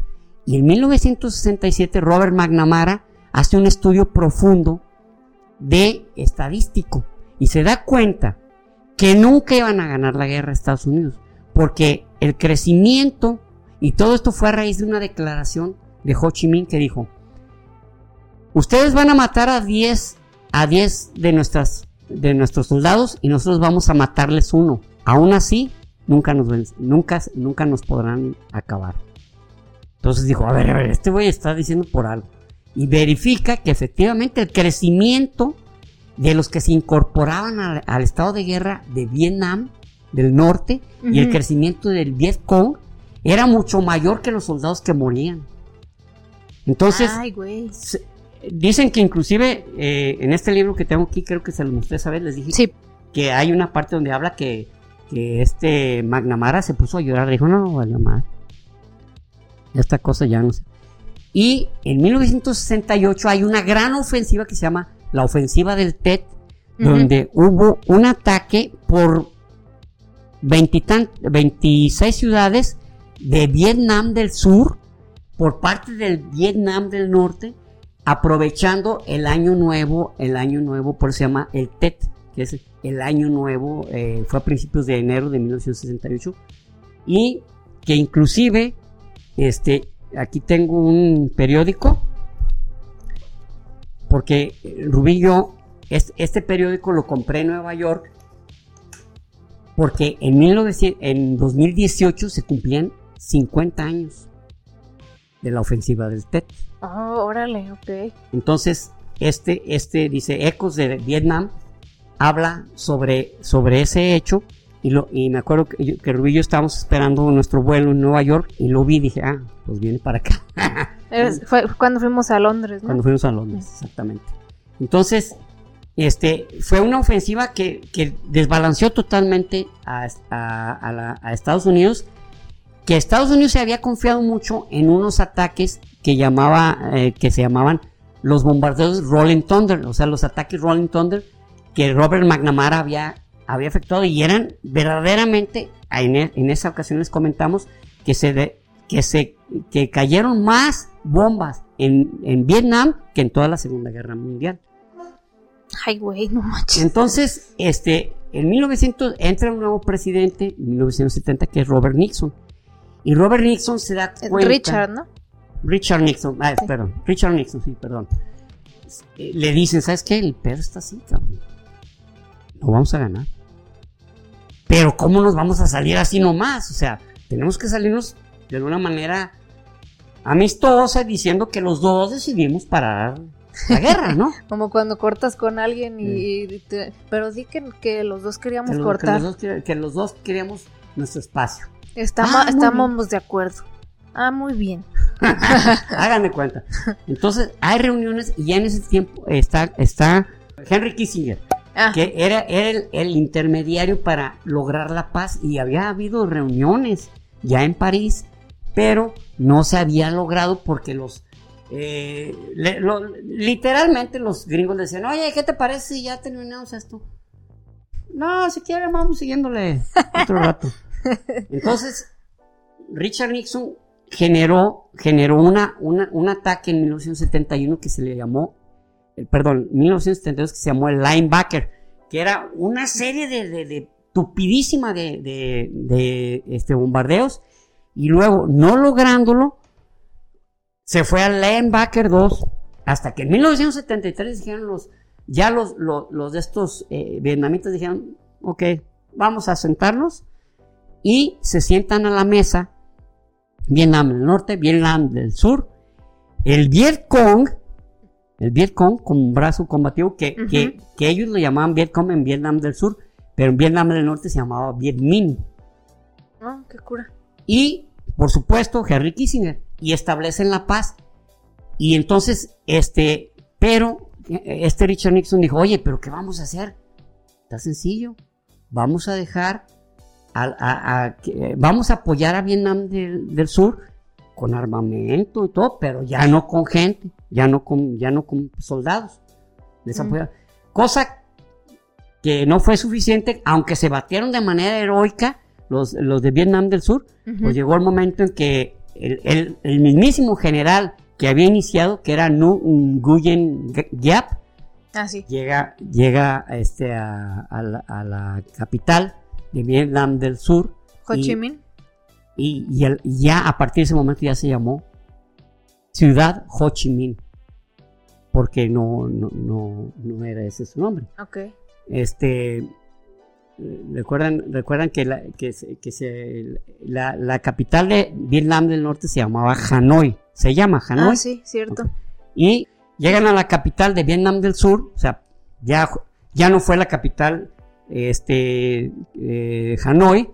Y en 1967 Robert McNamara hace un estudio profundo de estadístico y se da cuenta que nunca iban a ganar la guerra Estados Unidos, porque el crecimiento, y todo esto fue a raíz de una declaración de Ho Chi Minh que dijo, ustedes van a matar a 10 a 10 de nuestras de nuestros soldados y nosotros vamos a matarles uno. Aún así, nunca nos nunca nunca nos podrán acabar. Entonces dijo, a ver, a ver, este güey está diciendo por algo. Y verifica que efectivamente el crecimiento de los que se incorporaban al, estado de guerra de Vietnam, del norte, y el crecimiento del Vietcong era mucho mayor que los soldados que morían. Entonces, dicen que inclusive eh, en este libro que tengo aquí, creo que se lo mostré esa vez, les dije que hay una parte donde habla que, que este McNamara se puso a llorar, dijo, no, vale más esta cosa ya no sé. Y en 1968 hay una gran ofensiva que se llama la ofensiva del TET, donde hubo un ataque por 26 ciudades de Vietnam del Sur por parte del Vietnam del Norte, aprovechando el año nuevo, el año nuevo, por eso se llama el TET, que es el año nuevo, eh, fue a principios de enero de 1968, y que inclusive este, aquí tengo un periódico, porque Rubillo, este, este periódico lo compré en Nueva York porque en, 1900, en 2018 se cumplían 50 años de la ofensiva del TET. Oh, órale, ok. Entonces, este, este dice, Ecos de Vietnam, habla sobre, sobre ese hecho y, lo, y me acuerdo que, que Rubí y yo estábamos esperando nuestro vuelo en Nueva York y lo vi y dije, ah, pues viene para acá. fue cuando fuimos a Londres, ¿no? Cuando fuimos a Londres, exactamente. Entonces, este, fue una ofensiva que, que desbalanceó totalmente a, a, a, Estados Unidos, que Estados Unidos se había confiado mucho en unos ataques que, llamaba, eh, que se llamaban los bombardeos Rolling Thunder, o sea, los ataques Rolling Thunder que Robert McNamara había había afectado y eran verdaderamente, en, e, en esa ocasión les comentamos que se, que se que cayeron más bombas en, en, Vietnam que en toda la Segunda Guerra Mundial. Ay, güey, no manches. Entonces, este, en 1900 entra un nuevo presidente, en 1970, que es Robert Nixon. Y Robert Nixon se da cuenta. Richard, ¿no? Richard Nixon, ah, perdón, Richard Nixon, sí, perdón. Eh, le dicen, ¿sabes qué? El perro está así, cabrón no vamos a ganar. Pero ¿cómo nos vamos a salir así nomás? O sea, tenemos que salirnos de una manera amistosa diciendo que los dos decidimos parar la guerra, ¿no? Como cuando cortas con alguien y... pero di que, los dos queríamos cortar. Que los, dos, queríamos nuestro espacio. Estamos, ah, estamos de acuerdo. Ah, muy bien. Háganme cuenta. Entonces, hay reuniones y ya en ese tiempo está, está Henry Kissinger Ah. que era, el, intermediario para lograr la paz y había habido reuniones ya en París, pero no se había logrado porque los... Eh, literalmente los gringos decían, oye, ¿qué te parece si ya terminamos esto? No, si quiere vamos siguiéndole otro rato. Entonces, Richard Nixon generó, generó una, un ataque en 1971 que se le llamó perdón, 1972 que se llamó el Linebacker, que era una serie de, de, tupidísima de, de, este, bombardeos, y luego, no lográndolo, se fue al Linebacker 2, hasta que en 1973 dijeron los, ya los, los, de estos eh, vietnamitas dijeron, ok, vamos a sentarnos, y se sientan a la mesa, Vietnam del norte, Vietnam del sur, el Vietcong, el Vietcong como brazo combativo, que, que, ellos lo llamaban Vietcong en Vietnam del Sur, pero en Vietnam del Norte se llamaba Viet Minh. Ah, qué cura. Y, por supuesto, Henry Kissinger, y establecen la paz. Y entonces, este, pero, este Richard Nixon dijo, oye, pero ¿qué vamos a hacer? Está sencillo, vamos a dejar, a, vamos a apoyar a Vietnam del Sur con armamento y todo, pero ya no con gente, ya no con, ya no con soldados. Mm. Cosa que no fue suficiente, aunque se batieron de manera heroica los, los de Vietnam del Sur, pues llegó el momento en que el, el, mismísimo general que había iniciado, que era Nguyen Giap, ah, llega, llega este, a, a, la, capital de Vietnam del Sur. Ho Chi Minh. Y, ya a partir de ese momento ya se llamó Ciudad Ho Chi Minh, porque no, no, no, era ese su nombre. Ok. Este, recuerdan, recuerdan que, la, que, se, la, capital de Vietnam del Norte se llamaba Hanoi, se llama Hanoi. Ah, sí, cierto. Y llegan a la capital de Vietnam del Sur, o sea, ya, ya no fue la capital este, eh, Hanoi,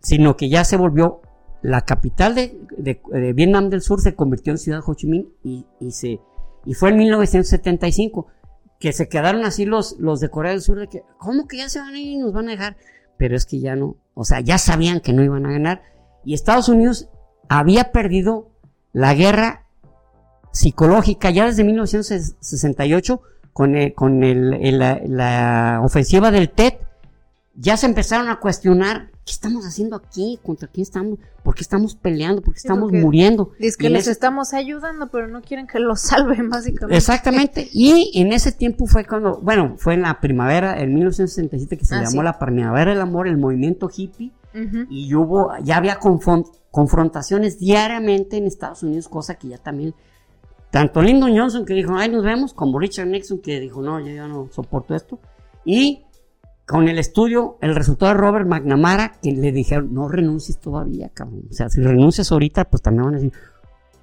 sino que ya se volvió la capital de, Vietnam del Sur, se convirtió en Ciudad Ho Chi Minh y, se, y fue en 1975 que se quedaron así los, los de Corea del Sur de que, ¿cómo que ya se van a ir y nos van a dejar? Pero es que ya no, o sea, ya sabían que no iban a ganar y Estados Unidos había perdido la guerra psicológica ya desde 1968 con, con la ofensiva del TET, ya se empezaron a cuestionar ¿qué estamos haciendo aquí? ¿Contra quién estamos? ¿Por qué estamos peleando? ¿Por qué estamos muriendo? Dice que les estamos ayudando, pero no quieren que los salven, básicamente. Exactamente. Y en ese tiempo fue cuando, bueno, fue en la primavera, en 1967, que se ah, llamó la primavera del amor, el movimiento hippie. Y hubo, ya había confrontaciones diariamente en Estados Unidos, cosa que ya también tanto Lyndon Johnson que dijo, ay, nos vemos, como Richard Nixon que dijo, no, yo ya no soporto esto. Y con el estudio, el resultado de Robert McNamara, que le dijeron, no renuncies todavía, cabrón. O sea, si renuncias ahorita, pues también van a decir,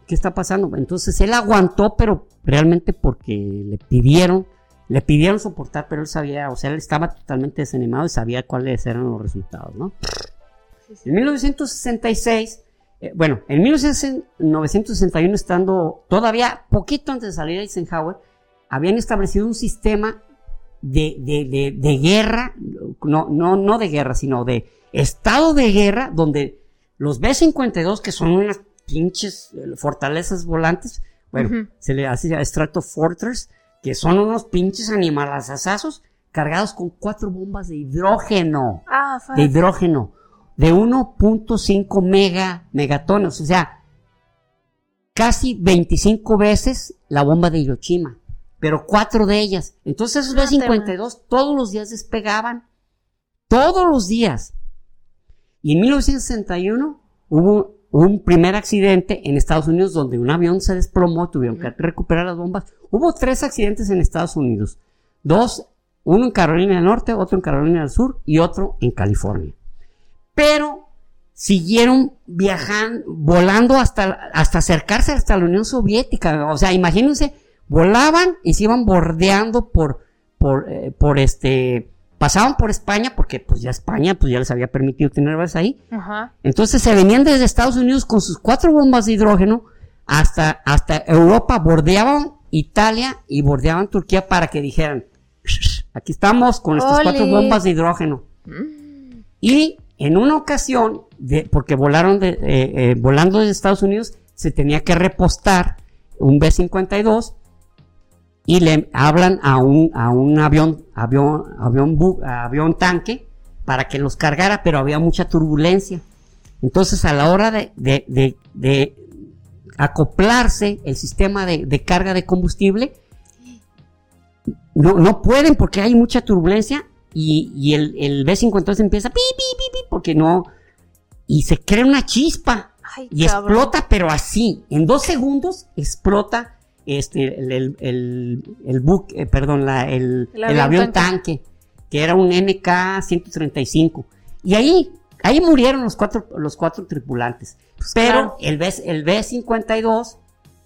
¿qué está pasando? Entonces él aguantó, pero realmente porque le pidieron, le pidieron soportar, pero él sabía, o sea, él estaba totalmente desanimado y sabía cuáles eran los resultados, ¿no? En 1966, eh, bueno, en 1961, estando todavía poquito antes de salir Eisenhower, habían establecido un sistema de, de, de, guerra, no, no, no de guerra, sino de estado de guerra, donde los B-52, que son unas pinches eh, fortalezas volantes, bueno, se le hace extracto Fortress, que son unos pinches animalazazazos cargados con cuatro bombas de hidrógeno. Ah, de hidrógeno. De 1.5 mega, megatones. O sea, casi 25 veces la bomba de Hiroshima. Pero cuatro de ellas. Entonces esos B-52 todos los días despegaban. Todos los días. Y en 1961 hubo un primer accidente en Estados Unidos donde un avión se desplomó, tuvieron que recuperar las bombas. Hubo tres accidentes en Estados Unidos. Dos, uno en Carolina del Norte, otro en Carolina del Sur y otro en California. Pero siguieron viajando, volando hasta, hasta acercarse hasta la Unión Soviética. O sea, imagínense, volaban y se iban bordeando por, por, eh, por este, pasaban por España porque pues ya España pues ya les había permitido tener bases ahí. Entonces se venían desde Estados Unidos con sus cuatro bombas de hidrógeno hasta, hasta Europa, bordeaban Italia y bordeaban Turquía para que dijeran, aquí estamos con estas cuatro bombas de hidrógeno. Mm. Y en una ocasión, de, porque volaron de, eh, eh, volando desde Estados Unidos, se tenía que repostar un B-52 y le hablan a un, a un avión, avión, avión, avión tanque para que los cargara, pero había mucha turbulencia. Entonces, a la hora de, de, de, acoplarse el sistema de, carga de combustible, no, no pueden porque hay mucha turbulencia y, y el, el B-52 empieza pi, pi, pi, pi, porque no, y se crea una chispa y explota, pero así, en dos segundos explota este, el, el, el, buque, eh, perdón, la, el, avión, tanque. que era un NK-135. Y ahí, ahí murieron los cuatro, los cuatro tripulantes. Pues Pero el, B, el B-52,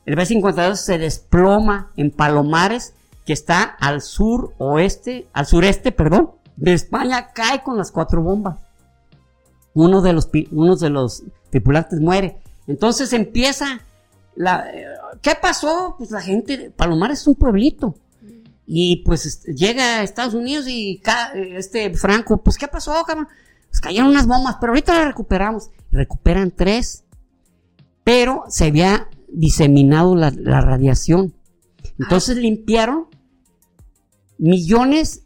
el B-52 se desploma en Palomares, que está al sur oeste, al sureste, perdón, de España, cae con las cuatro bombas. Uno de los, uno de los tripulantes muere. Entonces empieza ¿Qué pasó? Pues la gente, Palomar es un pueblito. Y pues este, llega a Estados Unidos y este Franco, pues ¿qué pasó, cabrón? Pues cayeron unas bombas, pero ahorita las recuperamos. Recuperan tres. Pero se había diseminado la, radiación. Entonces limpiaron millones,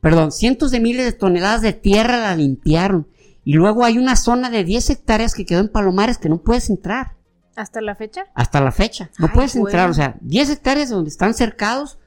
perdón, cientos de miles de toneladas de tierra la limpiaron. Y luego hay una zona de 10 hectáreas que quedó en Palomares que no puedes entrar. ¿Hasta la fecha? Hasta la fecha. No puedes entrar, o sea, 10 hectáreas donde están cercados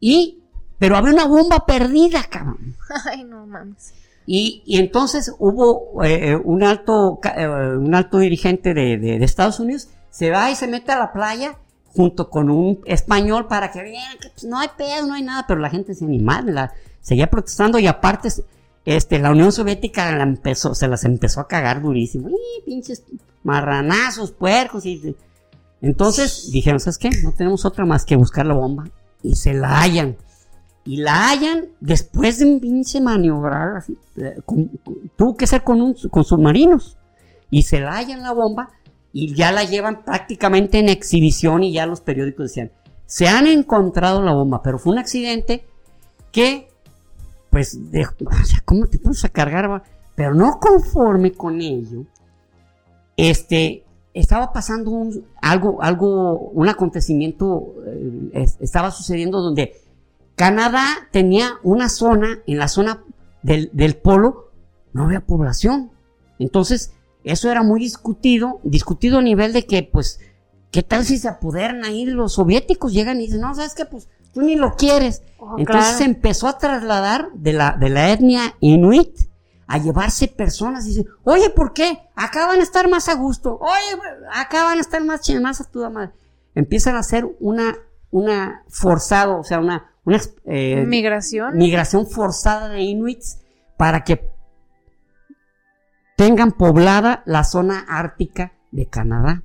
y... Pero había una bomba perdida, cabrón. Ay, no mames. Y, y entonces hubo eh, un alto eh, un alto dirigente de, de, Estados Unidos, se va y se mete a la playa junto con un español para que vean que pues, no hay pedo, no hay nada, pero la gente se animaba, la, seguía protestando y aparte este, la Unión Soviética se las empezó a cagar durísimo. Y pinches marranazos, puercos. Y, entonces dijeron, ¿sabes qué? No tenemos otra más que buscar la bomba. Y se la hallan. Y la hallan después de un pinche maniobrar así. Eh, tuvo que ser con, un, con submarinos. Y se la hallan la bomba y ya la llevan prácticamente en exhibición y ya los periódicos decían, se han encontrado la bomba, pero fue un accidente que, pues, de, ¿cómo te pones a cargar? Pero no conforme con ello, este, estaba pasando un, algo, algo, un acontecimiento, eh, estaba sucediendo donde Canadá tenía una zona, en la zona del, del polo, no había población. Entonces, eso era muy discutido, discutido a nivel de que, pues, ¿qué tal si se apoderan ahí los soviéticos? Llegan y dicen, no, ¿sabes qué? Pues, tú ni lo quieres. Oh, Entonces se empezó a trasladar de la, de la etnia inuit a llevarse personas y dicen, oye, ¿por qué? Acá van a estar más a gusto, oye, acá van a estar más más a tu madre. Empiezan a hacer una, una forzado, o sea, una, una eh, migración. migración forzada de inuits para que tengan poblada la zona ártica de Canadá.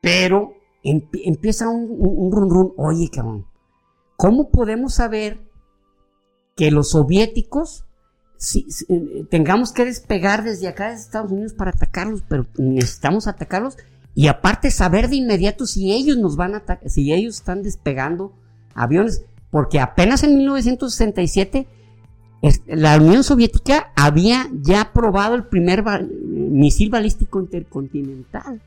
Pero empieza un, un, run run, oye cabrón, ¿cómo podemos saber que los soviéticos si, eh, tengamos que despegar desde acá de Estados Unidos para atacarlos, pero necesitamos atacarlos y aparte saber de inmediato si ellos nos van a atacar, si ellos están despegando aviones, porque apenas en 1967 la Unión Soviética había ya probado el primer misil balístico intercontinental.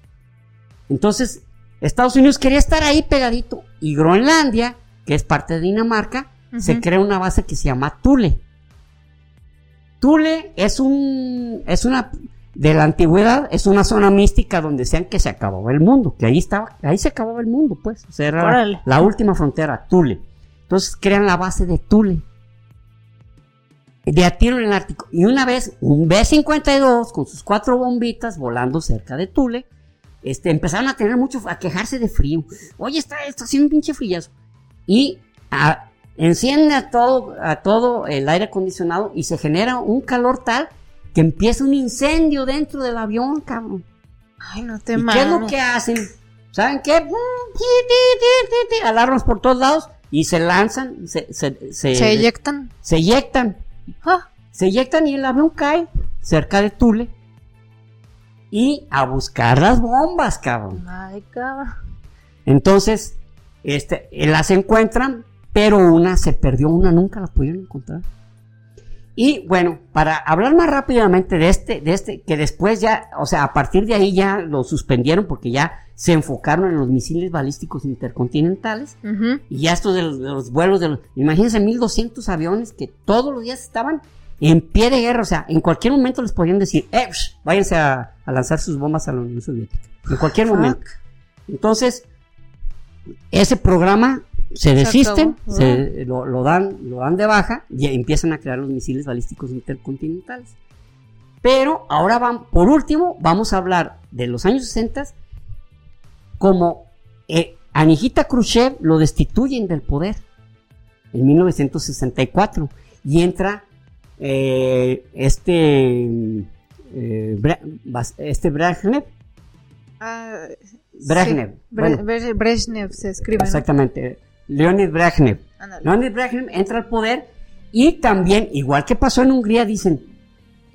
Entonces, Estados Unidos quería estar ahí pegadito y Groenlandia, que es parte de Dinamarca, se crea una base que se llama Thule. Thule es un es una de la antigüedad es una zona mística donde decían que se acababa el mundo, que ahí estaba, ahí se acababa el mundo, pues, o era la, última frontera, Thule. Entonces crean la base de Thule. De a tiro en el Ártico. Y una vez, un B-52 con sus cuatro bombitas volando cerca de Thule, este, empezaron a tener mucho, a quejarse de frío. Oye, está, está haciendo un pinche frillazo. Y a, enciende a todo, a todo el aire acondicionado y se genera un calor tal que empieza un incendio dentro del avión, cabrón. Ay, no te ¿Y ¿Qué es lo que hacen? ¿Saben qué? Alarmas por todos lados y se lanzan, se, se, se, ¿Se eyectan. Se eyectan. Ah. Se eyectan y el avión cae cerca de Tule. Y a buscar las bombas, cabrón. Ay, cabrón. Entonces, este, las encuentran, pero una se perdió, una nunca la pudieron encontrar. Y bueno, para hablar más rápidamente de este, de este, que después ya, o sea, a partir de ahí ya lo suspendieron porque ya se enfocaron en los misiles balísticos intercontinentales. Y ya esto de los, vuelos de los, imagínense 1200 aviones que todos los días estaban en pie de guerra, o sea, en cualquier momento les podían decir, eh, váyanse a, lanzar sus bombas a la Unión Soviética. En cualquier momento. Entonces, ese programa se desisten, se, lo, dan, lo dan de baja y empiezan a crear los misiles balísticos intercontinentales. Pero ahora van, por último, vamos a hablar de los años 60 como eh, Khrushchev lo destituyen del poder en 1964 y entra eh, este eh, este Brezhnev ah, Brezhnev, Brezhnev se escribe exactamente Leonid Brezhnev. Leonid Brezhnev entra al poder y también, igual que pasó en Hungría, dicen,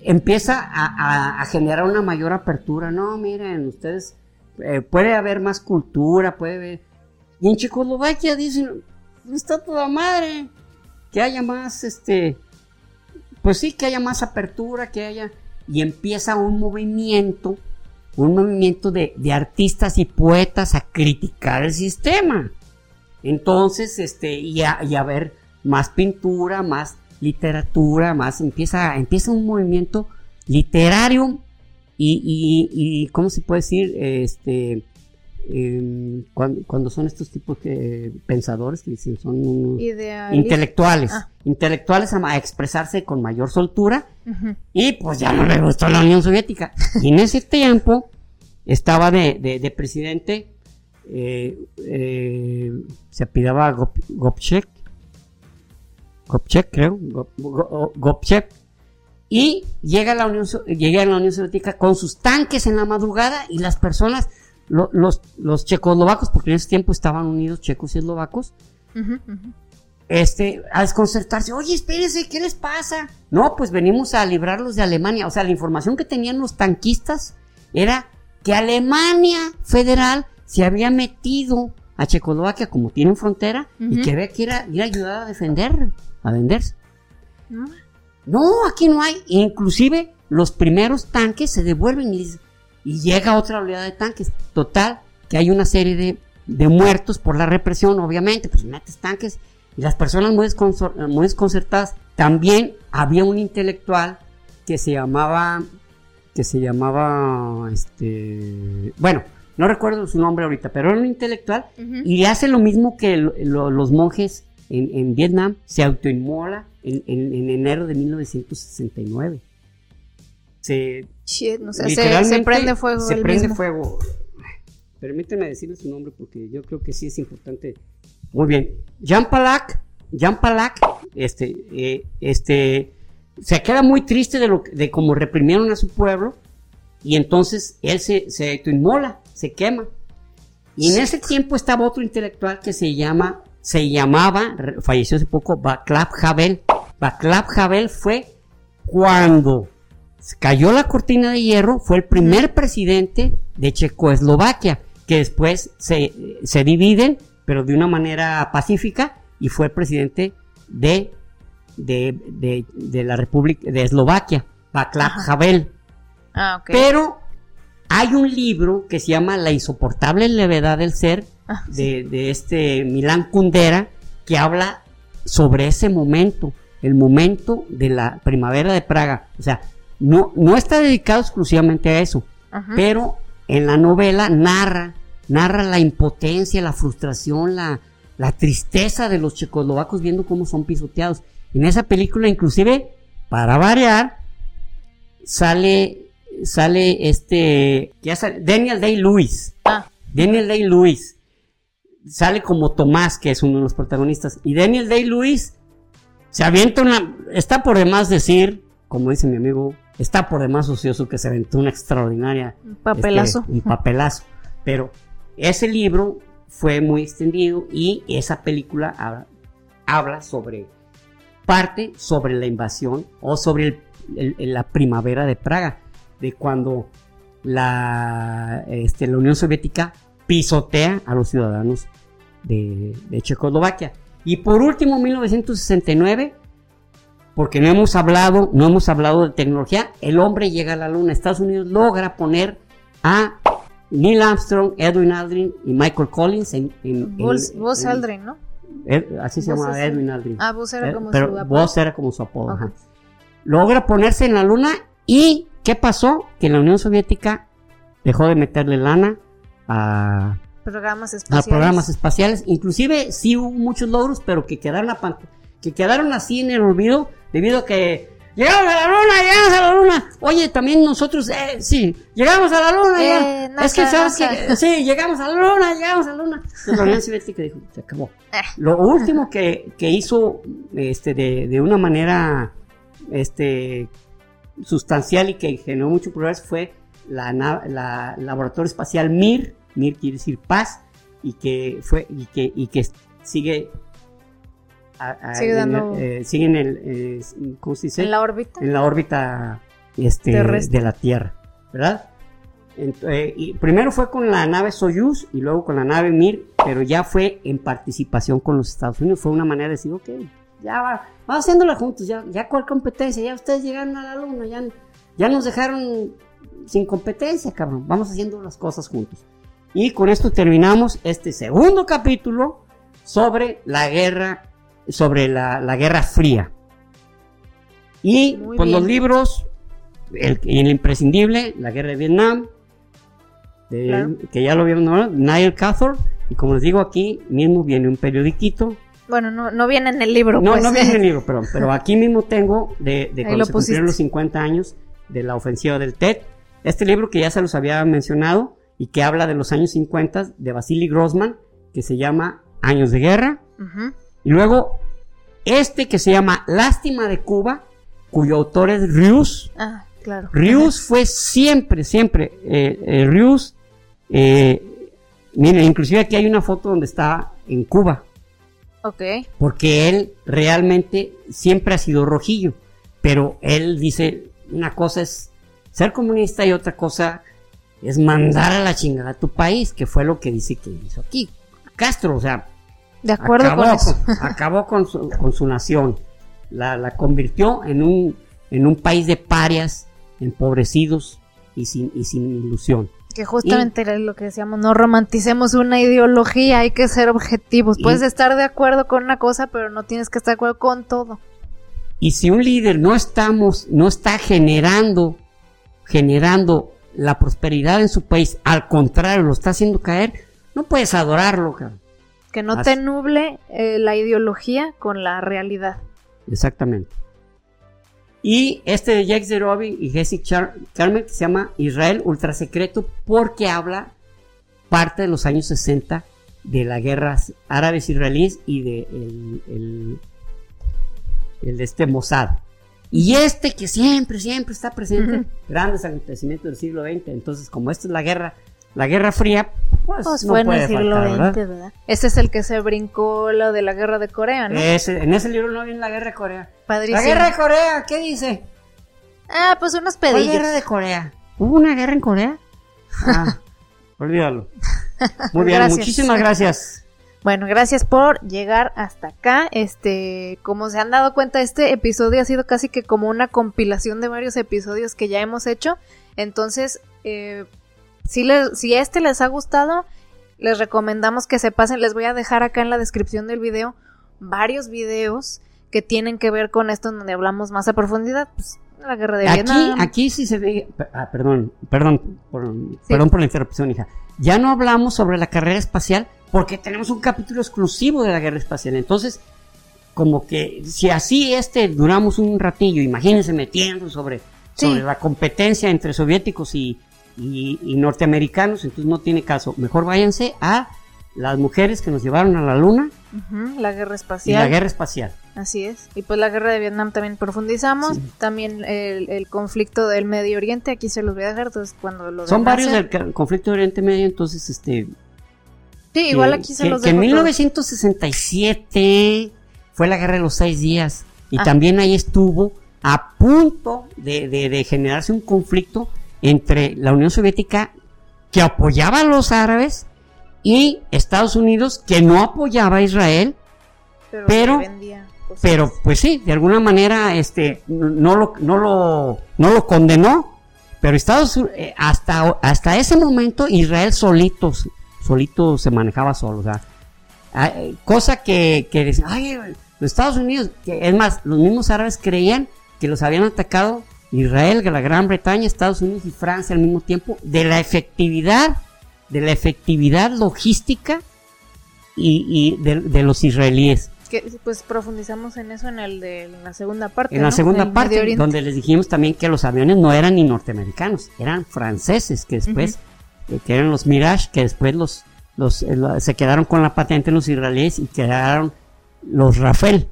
empieza a, generar una mayor apertura. No, miren, ustedes, eh, puede haber más cultura, puede haber... Y en Checoslovaquia dicen, está toda madre, que haya más, este, pues sí, que haya más apertura, que haya... Y empieza un movimiento, un movimiento de, artistas y poetas a criticar el sistema. Entonces, este, y a, y a ver más pintura, más literatura, más empieza, empieza un movimiento literario y, y, y ¿cómo se puede decir? Este, cuando, son estos tipos de pensadores que dicen son intelectuales, ah. intelectuales a, expresarse con mayor soltura y pues ya no le gustó la Unión Soviética. y en ese tiempo estaba de, de, de presidente eh, eh, se apidaba Gopchek, Gopchek creo, Gopchek, y llega a, la Unión, llega a la Unión Soviética con sus tanques en la madrugada y las personas, los, los checoslovacos, porque en ese tiempo estaban unidos checos y eslovacos, este, a desconcertarse, oye, espérense, ¿qué les pasa? No, pues venimos a librarlos de Alemania. O sea, la información que tenían los tanquistas era que Alemania federal se había metido a Checoslovaquia como tienen frontera y que había que ir a, ayudar a defender, a venderse. ¿No? aquí no hay. Inclusive los primeros tanques se devuelven y, llega otra oleada de tanques. Total, que hay una serie de, de muertos por la represión, obviamente, pues metes tanques y las personas muy, muy desconcertadas. También había un intelectual que se llamaba, que se llamaba, este, bueno, no recuerdo su nombre ahorita, pero era un intelectual y hace lo mismo que los monjes en, Vietnam, se autoinmola en, enero de 1969. Se, no sé, se, prende fuego. Se prende fuego. Permíteme decirle su nombre porque yo creo que sí es importante Muy bien. Jean Palak, Jean Palak, este, eh, este, se queda muy triste de lo de cómo reprimieron a su pueblo y entonces él se, se inmola, se quema. Y en ese tiempo estaba otro intelectual que se llama, se llamaba, falleció hace poco, Václav Havel. Václav Havel fue cuando cayó la cortina de hierro, fue el primer presidente de Checoslovaquia, que después se, se dividen, pero de una manera pacífica, y fue el presidente de, de, de, la República de Eslovaquia, Václav Havel. Ah, Pero hay un libro que se llama La insoportable levedad del ser, ah, de, de este Milán Kundera, que habla sobre ese momento, el momento de la primavera de Praga. O sea, no, no está dedicado exclusivamente a eso, pero en la novela narra, narra la impotencia, la frustración, la, la tristeza de los checoslovacos viendo cómo son pisoteados. En esa película, inclusive, para variar, sale, sale este, ya sale, Daniel Day-Lewis. Ah. Daniel Day-Lewis. Sale como Tomás, que es uno de los protagonistas. Y Daniel Day-Lewis se avienta una, está por demás decir, como dice mi amigo, está por demás ocioso que se aventó una extraordinaria. Un papelazo. Este, un papelazo. Pero ese libro fue muy extendido y esa película habla, sobre parte sobre la invasión o sobre la primavera de Praga, de cuando la, este, la Unión Soviética pisotea a los ciudadanos de, de Checoslovaquia. Y por último, 1969, porque no hemos hablado, no hemos hablado de tecnología, el hombre llega a la luna. Estados Unidos logra poner a Neil Armstrong, Edwin Aldrin y Michael Collins en... en, Buzz, Aldrin, ¿no? así se llama Edwin Aldrin. Ah, Buzz era eh, como su apodo. Buzz era como su apodo. Logra ponerse en la luna y ¿qué pasó? Que la Unión Soviética dejó de meterle lana a programas espaciales. A programas espaciales. Inclusive sí hubo muchos logros, pero que quedaron, que quedaron así en el olvido debido a que llegamos a la luna, llegamos a la luna. Oye, también nosotros, eh, sí, llegamos a la luna. Eh, es que sabes que, sí, llegamos a la luna, llegamos a la luna. la Unión Soviética dijo, se acabó. Eh. Lo último que, que hizo, este, de, de una manera, este, sustancial y que generó mucho progreso fue la, la laboratorio espacial Mir, Mir quiere decir paz, y que fue, y que, y que sigue sigue, dando... Eh, en el, eh, ¿cómo se dice? En la órbita. En la órbita este, de la Tierra, ¿verdad? Eh, y primero fue con la nave Soyuz y luego con la nave Mir, pero ya fue en participación con los Estados Unidos. Fue una manera de decir, ok, ya va, vamos haciéndola juntos, ya, ya cuál competencia, ya ustedes llegaron a la luna, ya, ya nos dejaron sin competencia, cabrón, vamos haciendo las cosas juntos. Y con esto terminamos este segundo capítulo sobre la guerra, sobre la, Guerra Fría. Y con los libros, el, el, imprescindible, La Guerra de Vietnam, que ya lo vieron, ¿no? Niall Cathor, y como les digo aquí mismo viene un periodiquito. Bueno, no, no viene en el libro. No, pues. no viene en el libro, perdón, pero aquí mismo tengo de, de cuando se cumplieron los 50 años de la ofensiva del TED. Este libro que ya se los había mencionado, y que habla de los años 50 de Vasily Grossman, que se llama Años de Guerra. Y luego este que se llama Lástima de Cuba, cuyo autor es Rius. Ah, claro. Rius fue siempre, siempre, eh, eh, Rius, eh, miren, inclusive aquí hay una foto donde está en Cuba. Ok. Porque él realmente siempre ha sido rojillo, pero él dice, una cosa es ser comunista y otra cosa es mandar a la chingada a tu país, que fue lo que dice que hizo aquí. Castro, o sea, de acuerdo acabó, con eso. acabó con su, con su nación, la, la, convirtió en un, en un país de parias, empobrecidos y sin, y sin ilusión. Que justamente era lo que decíamos, no romanticemos una ideología, hay que ser objetivos. Puedes estar de acuerdo con una cosa, pero no tienes que estar de acuerdo con todo. Y si un líder no estamos, no está generando, generando la prosperidad en su país, al contrario, lo está haciendo caer, no puedes adorarlo, Que no te nuble eh, la ideología con la realidad. Exactamente. Y este de Jacques Zerobi y Jesse Carmen se llama Israel Ultra Secreto porque habla parte de los años 60 de las guerras árabes israelíes y de el, el, este Mossad. Y este que siempre, siempre está presente, grandes acontecimientos del siglo XX. Entonces, como esta es la guerra, la Guerra Fría, pues, pues no fue en el siglo XX, ¿verdad? Este es el que se brincó lo de la Guerra de Corea, ¿no? en ese libro no viene la Guerra de Corea. Padrísimo. La Guerra de Corea, ¿qué dice? Ah, pues unos pedillos. La Guerra de Corea. ¿Hubo una guerra en Corea? Ah, olvídalo. Muy bien, muchísimas gracias. Bueno, gracias por llegar hasta acá. Este, como se han dado cuenta, este episodio ha sido casi que como una compilación de varios episodios que ya hemos hecho. Entonces, eh, si, si este les ha gustado, les recomendamos que se pasen. Les voy a dejar acá en la descripción del video varios videos que tienen que ver con esto, donde hablamos más a profundidad. Pues, la guerra de aquí, Aquí sí se ve. Ah, perdón, perdón, por, perdón por la interrupción, hija. Ya no hablamos sobre la carrera espacial porque tenemos un capítulo exclusivo de la guerra espacial. Entonces, como que si así este duramos un ratillo, imagínense metiendo sobre, sobre la competencia entre soviéticos y, y, norteamericanos, entonces no tiene caso. Mejor váyanse a las mujeres que nos llevaron a la luna. la guerra espacial. Y la guerra espacial. Así es. Y pues la guerra de Vietnam también profundizamos. También el, conflicto del Medio Oriente, aquí se los voy a dejar. Entonces, cuando lo Son varios del conflicto del Oriente Medio, entonces este. Sí, igual aquí se los dejo. Que en 1967 fue la guerra de los seis días. Y ah. también ahí estuvo a punto de, de generarse un conflicto entre la Unión Soviética que apoyaba a los árabes y Estados Unidos que no apoyaba a Israel, pero, pero, pues sí, de alguna manera este no lo no lo no lo condenó, pero Estados eh, hasta hasta ese momento Israel solito solito se manejaba solo, o sea, ah, cosa que que decían, ay, los Estados Unidos, que es más, los mismos árabes creían que los habían atacado Israel, la Gran Bretaña, Estados Unidos y Francia al mismo tiempo, de la efectividad, de la efectividad logística y, de, los israelíes. Que, pues profundizamos en eso en el de la segunda parte. En la segunda parte, donde les dijimos también que los aviones no eran ni norteamericanos, eran franceses, que después, eh, que eran los Mirage, que después los, los eh, se quedaron con la patente los israelíes y quedaron los Rafael.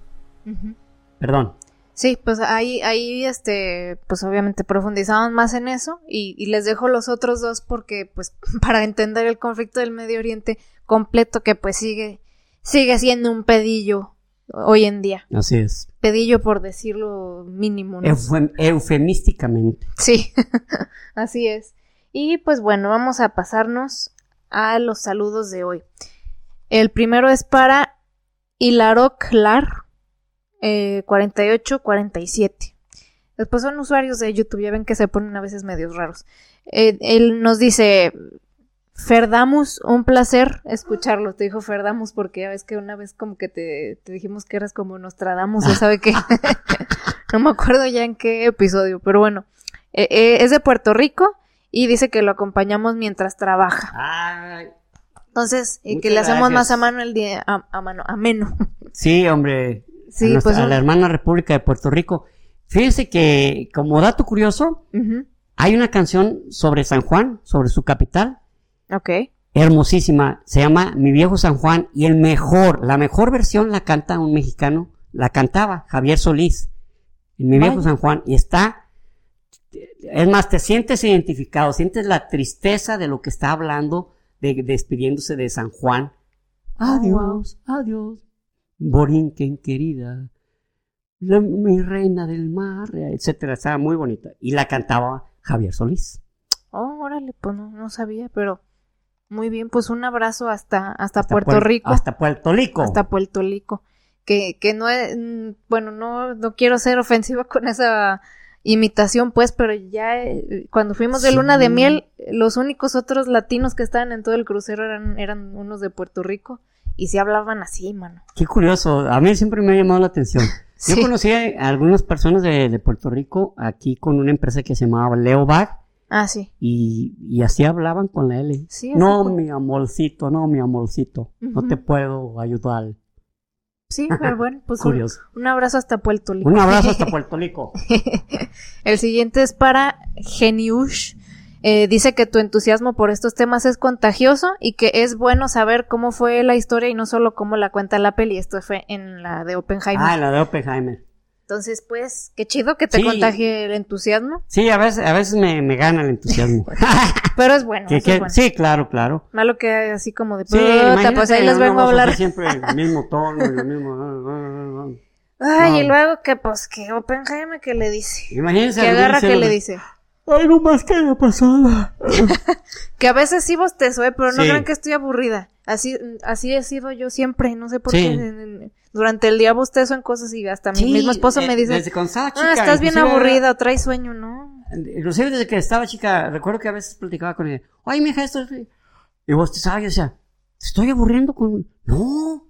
Perdón, Sí, pues ahí, ahí, este, pues obviamente profundizamos más en eso y, les dejo los otros dos porque, pues, para entender el conflicto del Medio Oriente completo que, pues, sigue, sigue siendo un pedillo hoy en día. Así es. Pedillo por decirlo mínimo. eufemísticamente. Sí, así es. Y pues bueno, vamos a pasarnos a los saludos de hoy. El primero es para Hilaro Clar eh, 48, 47. Después son usuarios de YouTube, ya ven que se ponen a veces medios raros. Eh, él nos dice, Ferdamus, un placer escucharlo. Te dijo Ferdamus porque ya ves que una vez como que te, dijimos que eras como Nostradamus, ya sabe que no me acuerdo ya en qué episodio, pero bueno, eh, eh, es de Puerto Rico y dice que lo acompañamos mientras trabaja. Entonces, que le hacemos más a mano el día, a, a mano, ameno. Sí, hombre, sí, a, pues a la hermana República de Puerto Rico. Fíjense que, como dato curioso, hay una canción sobre San Juan, sobre su capital. Ok. Hermosísima. Se llama Mi viejo San Juan. Y el mejor, la mejor versión la canta un mexicano. La cantaba Javier Solís. En Mi viejo San Juan. Y está. Es más, te sientes identificado, sientes la tristeza de lo que está hablando, de, despidiéndose de San Juan. Adiós, adiós, Borinquen querida, mi reina del mar, etcétera, estaba muy bonita. Y la cantaba Javier Solís. Oh, órale, pues no, sabía, pero muy bien, pues un abrazo hasta, hasta, Puerto Rico. Hasta Puerto Rico. Hasta Puerto Rico. Que, que no es, mm, bueno, no, no quiero ser ofensiva con esa imitación, pues, pero ya eh, cuando fuimos de luna de miel, los únicos otros latinos que estaban en todo el crucero eran, eran unos de Puerto Rico y se hablaban así, mano. Qué curioso, a mí siempre me ha llamado la atención. Yo conocí a algunas personas de, Puerto Rico aquí con una empresa que se llamaba Leo Bag. Ah, sí. Y, así hablaban con la L. Sí, no, mi amorcito, no, mi amorcito, no te puedo ayudar. Sí, pero bueno, pues Curioso. Un, abrazo hasta Puerto Rico. Un abrazo hasta Puerto Rico. El siguiente es para Geniush Eh, dice que tu entusiasmo por estos temas es contagioso y que es bueno saber cómo fue la historia y no solo cómo la cuenta la peli. Esto fue en la de Oppenheimer. Ah, en la de Oppenheimer. Entonces, pues, qué chido que te contagie el entusiasmo. Sí, a veces, a veces me, me gana el entusiasmo. Pero es bueno, Sí, claro, claro. Malo que así como de sí, pues ahí les vengo a hablar. Siempre el mismo tono, el mismo. Ah, ah, ah, Ay, y luego que, pues, que Oppenheimer, ¿qué le dice? Imagínense. Que agarra, ¿qué le dice? Ay, no más que haya pasado. que a veces sí bostezo, ¿eh? Pero no crean que estoy aburrida. Así, así he sido yo siempre, no sé por qué. Durante el día bostezo en cosas y hasta mi mismo esposo me eh, dice, desde chica, ah, estás bien aburrida traes sueño, ¿no? Inclusive desde que estaba chica, recuerdo que a veces platicaba con ella, ay, mija, esto es... Y bostezaba y decía, ¿te estoy aburriendo con...? No,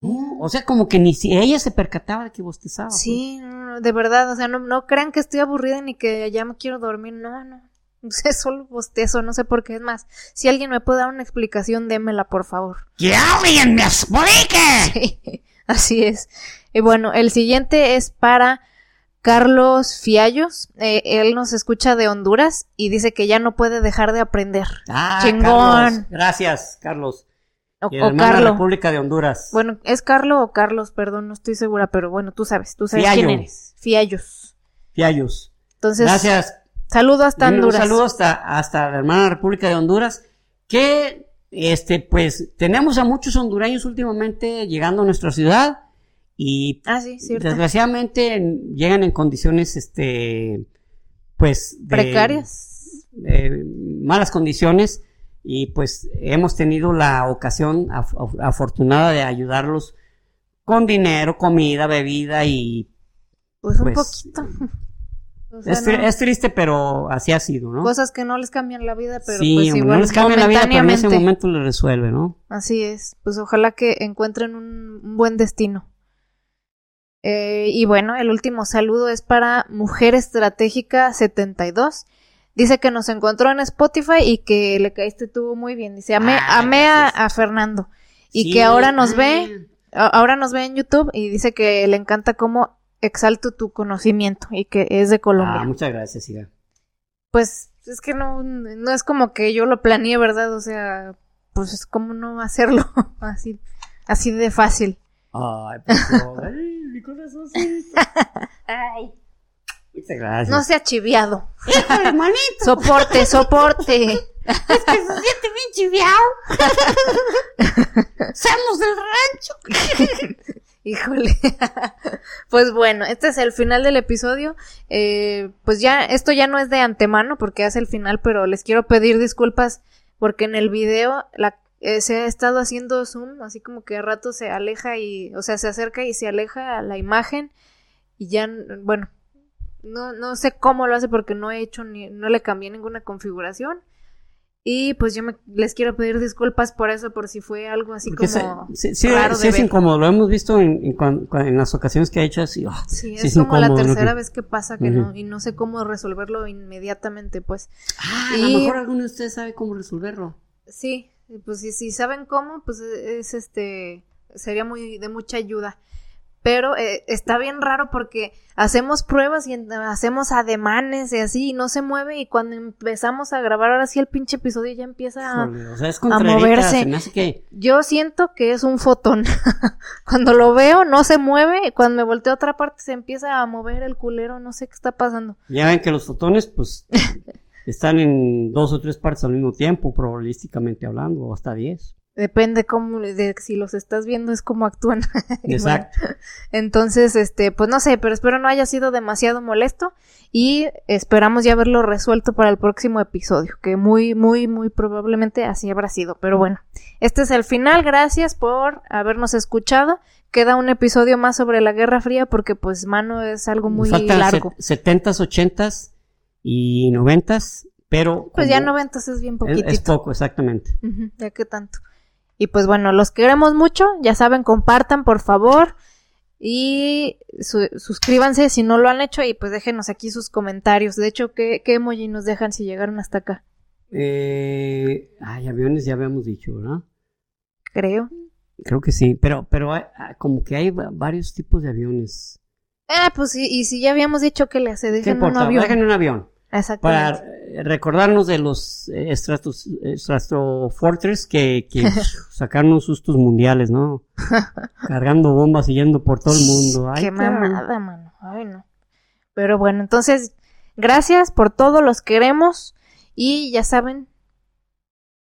o sea, como que ni si ella se percataba de que bostezaba. Pues. Sí, de verdad, o sea, no, no crean que estoy aburrida ni que ya me quiero dormir, no, no. Es solo bostezo, no sé por qué. Es más, si alguien me puede dar una explicación, démela, por favor. ¡Que alguien me explique! así es. Y bueno, el siguiente es para Carlos Fiallos. Eh, él nos escucha de Honduras y dice que ya no puede dejar de aprender. Ah, Chingón. Gracias, Carlos. O, Carlos. República de Honduras. Bueno, ¿es Carlos o Carlos? Perdón, no estoy segura, pero bueno, tú sabes, tú sabes quién eres. Fiallos. Fiallos. Entonces, gracias. Saludo hasta Honduras. Un saludo hasta, hasta la hermana República de Honduras, que, este, pues, tenemos a muchos hondureños últimamente llegando a nuestra ciudad y ah, sí, desgraciadamente llegan en condiciones, este, pues, precarias, malas condiciones y pues hemos tenido la ocasión afortunada de ayudarlos con dinero, comida, bebida y pues, un pues, poquito. es, triste, pero así ha sido, ¿no? Cosas que no les cambian la vida, pero sí, pues igual no les cambian la vida, pero en ese momento les resuelve, ¿no? Así es. Pues ojalá que encuentren un, buen destino. Eh, y bueno, el último saludo es para Mujer Estratégica 72 Dice que nos encontró en Spotify y que le caíste tú muy bien. Dice, amé, ah, a, Fernando. Y que ahora nos ve, ah. ahora nos ve en YouTube y dice que le encanta cómo exalto tu conocimiento y que es de Colombia. Ah, muchas gracias, Iga. Pues es que no, no es como que yo lo planeé, ¿verdad? O sea, pues es como no hacerlo así, así de fácil. Ay, ay, mi corazoncito. ay. No sea chiviado. Soporte, soporte. Es que se siente bien chiviado. Seamos del rancho. Híjole. Pues bueno, este es el final del episodio. Eh, pues ya, esto ya no es de antemano porque es el final, pero les quiero pedir disculpas porque en el video la, eh, se ha estado haciendo zoom, así como que a rato se aleja y, o sea, se acerca y se aleja la imagen y ya, bueno, no, no sé cómo lo hace porque no he hecho ni, no le cambié ninguna configuración. Y pues yo me, les quiero pedir disculpas por eso, por si fue algo así como. sí, sí, es incómodo, lo hemos visto en, en, las ocasiones que ha hecho así. Ah, sí, es, como la tercera vez que pasa que no, y no sé cómo resolverlo inmediatamente, pues. Ah, a lo mejor alguno de ustedes sabe cómo resolverlo. Sí, pues si, si saben cómo, pues es este, sería muy de mucha ayuda pero eh, está bien raro porque hacemos pruebas y hacemos ademanes y así y no se mueve y cuando empezamos a grabar ahora sí el pinche episodio ya empieza a, moverse. Yo siento que es un fotón. cuando lo veo no se mueve y cuando me volteo a otra parte se empieza a mover el culero, no sé qué está pasando. Ya ven que los fotones pues están en dos o tres partes al mismo tiempo, probabilísticamente hablando, o hasta diez. Depende cómo, de si los estás viendo es cómo actúan. Exacto. Entonces, este, pues no sé, pero espero no haya sido demasiado molesto y esperamos ya verlo resuelto para el próximo episodio, que muy, muy, muy probablemente así habrá sido. Pero bueno, este es el final. Gracias por habernos escuchado. Queda un episodio más sobre la Guerra Fría porque pues mano es algo muy largo. Setentas, ochentas y noventas, pero pues ya noventas es bien poquitito. Es, poco, exactamente. ya que tanto. Y pues bueno, los queremos mucho, ya saben, compartan por favor y suscríbanse si no lo han hecho y pues déjenos aquí sus comentarios. De hecho, ¿qué, qué emoji nos dejan si llegaron hasta acá? Eh, ay, aviones ya habíamos dicho, ¿verdad? Creo. Creo que sí, pero, pero ah, como que hay varios tipos de aviones. Ah, pues sí, y si ya habíamos dicho que le hace, dejen un avión. Dejen un avión. Para recordarnos de los estratos, Fortress que, que sacaron sustos mundiales, ¿no? Cargando bombas y yendo por todo el mundo. Qué mamada, mano. Ay, no. Pero bueno, entonces, gracias por todo, los queremos. Y ya saben,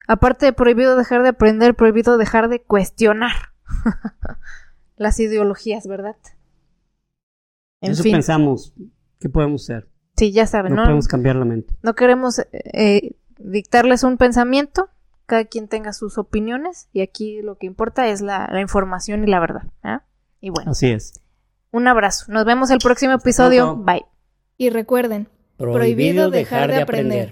aparte de prohibido dejar de aprender, prohibido dejar de cuestionar las ideologías, ¿verdad? En Eso pensamos, ¿qué podemos ser? Sí, ya saben, no, podemos cambiar la mente. No queremos eh, dictarles un pensamiento, cada quien tenga sus opiniones y aquí lo que importa es la, información y la verdad. ¿eh? Y bueno. Así es. Un abrazo. Nos vemos el próximo episodio. Bye. Y recuerden, prohibido dejar de aprender.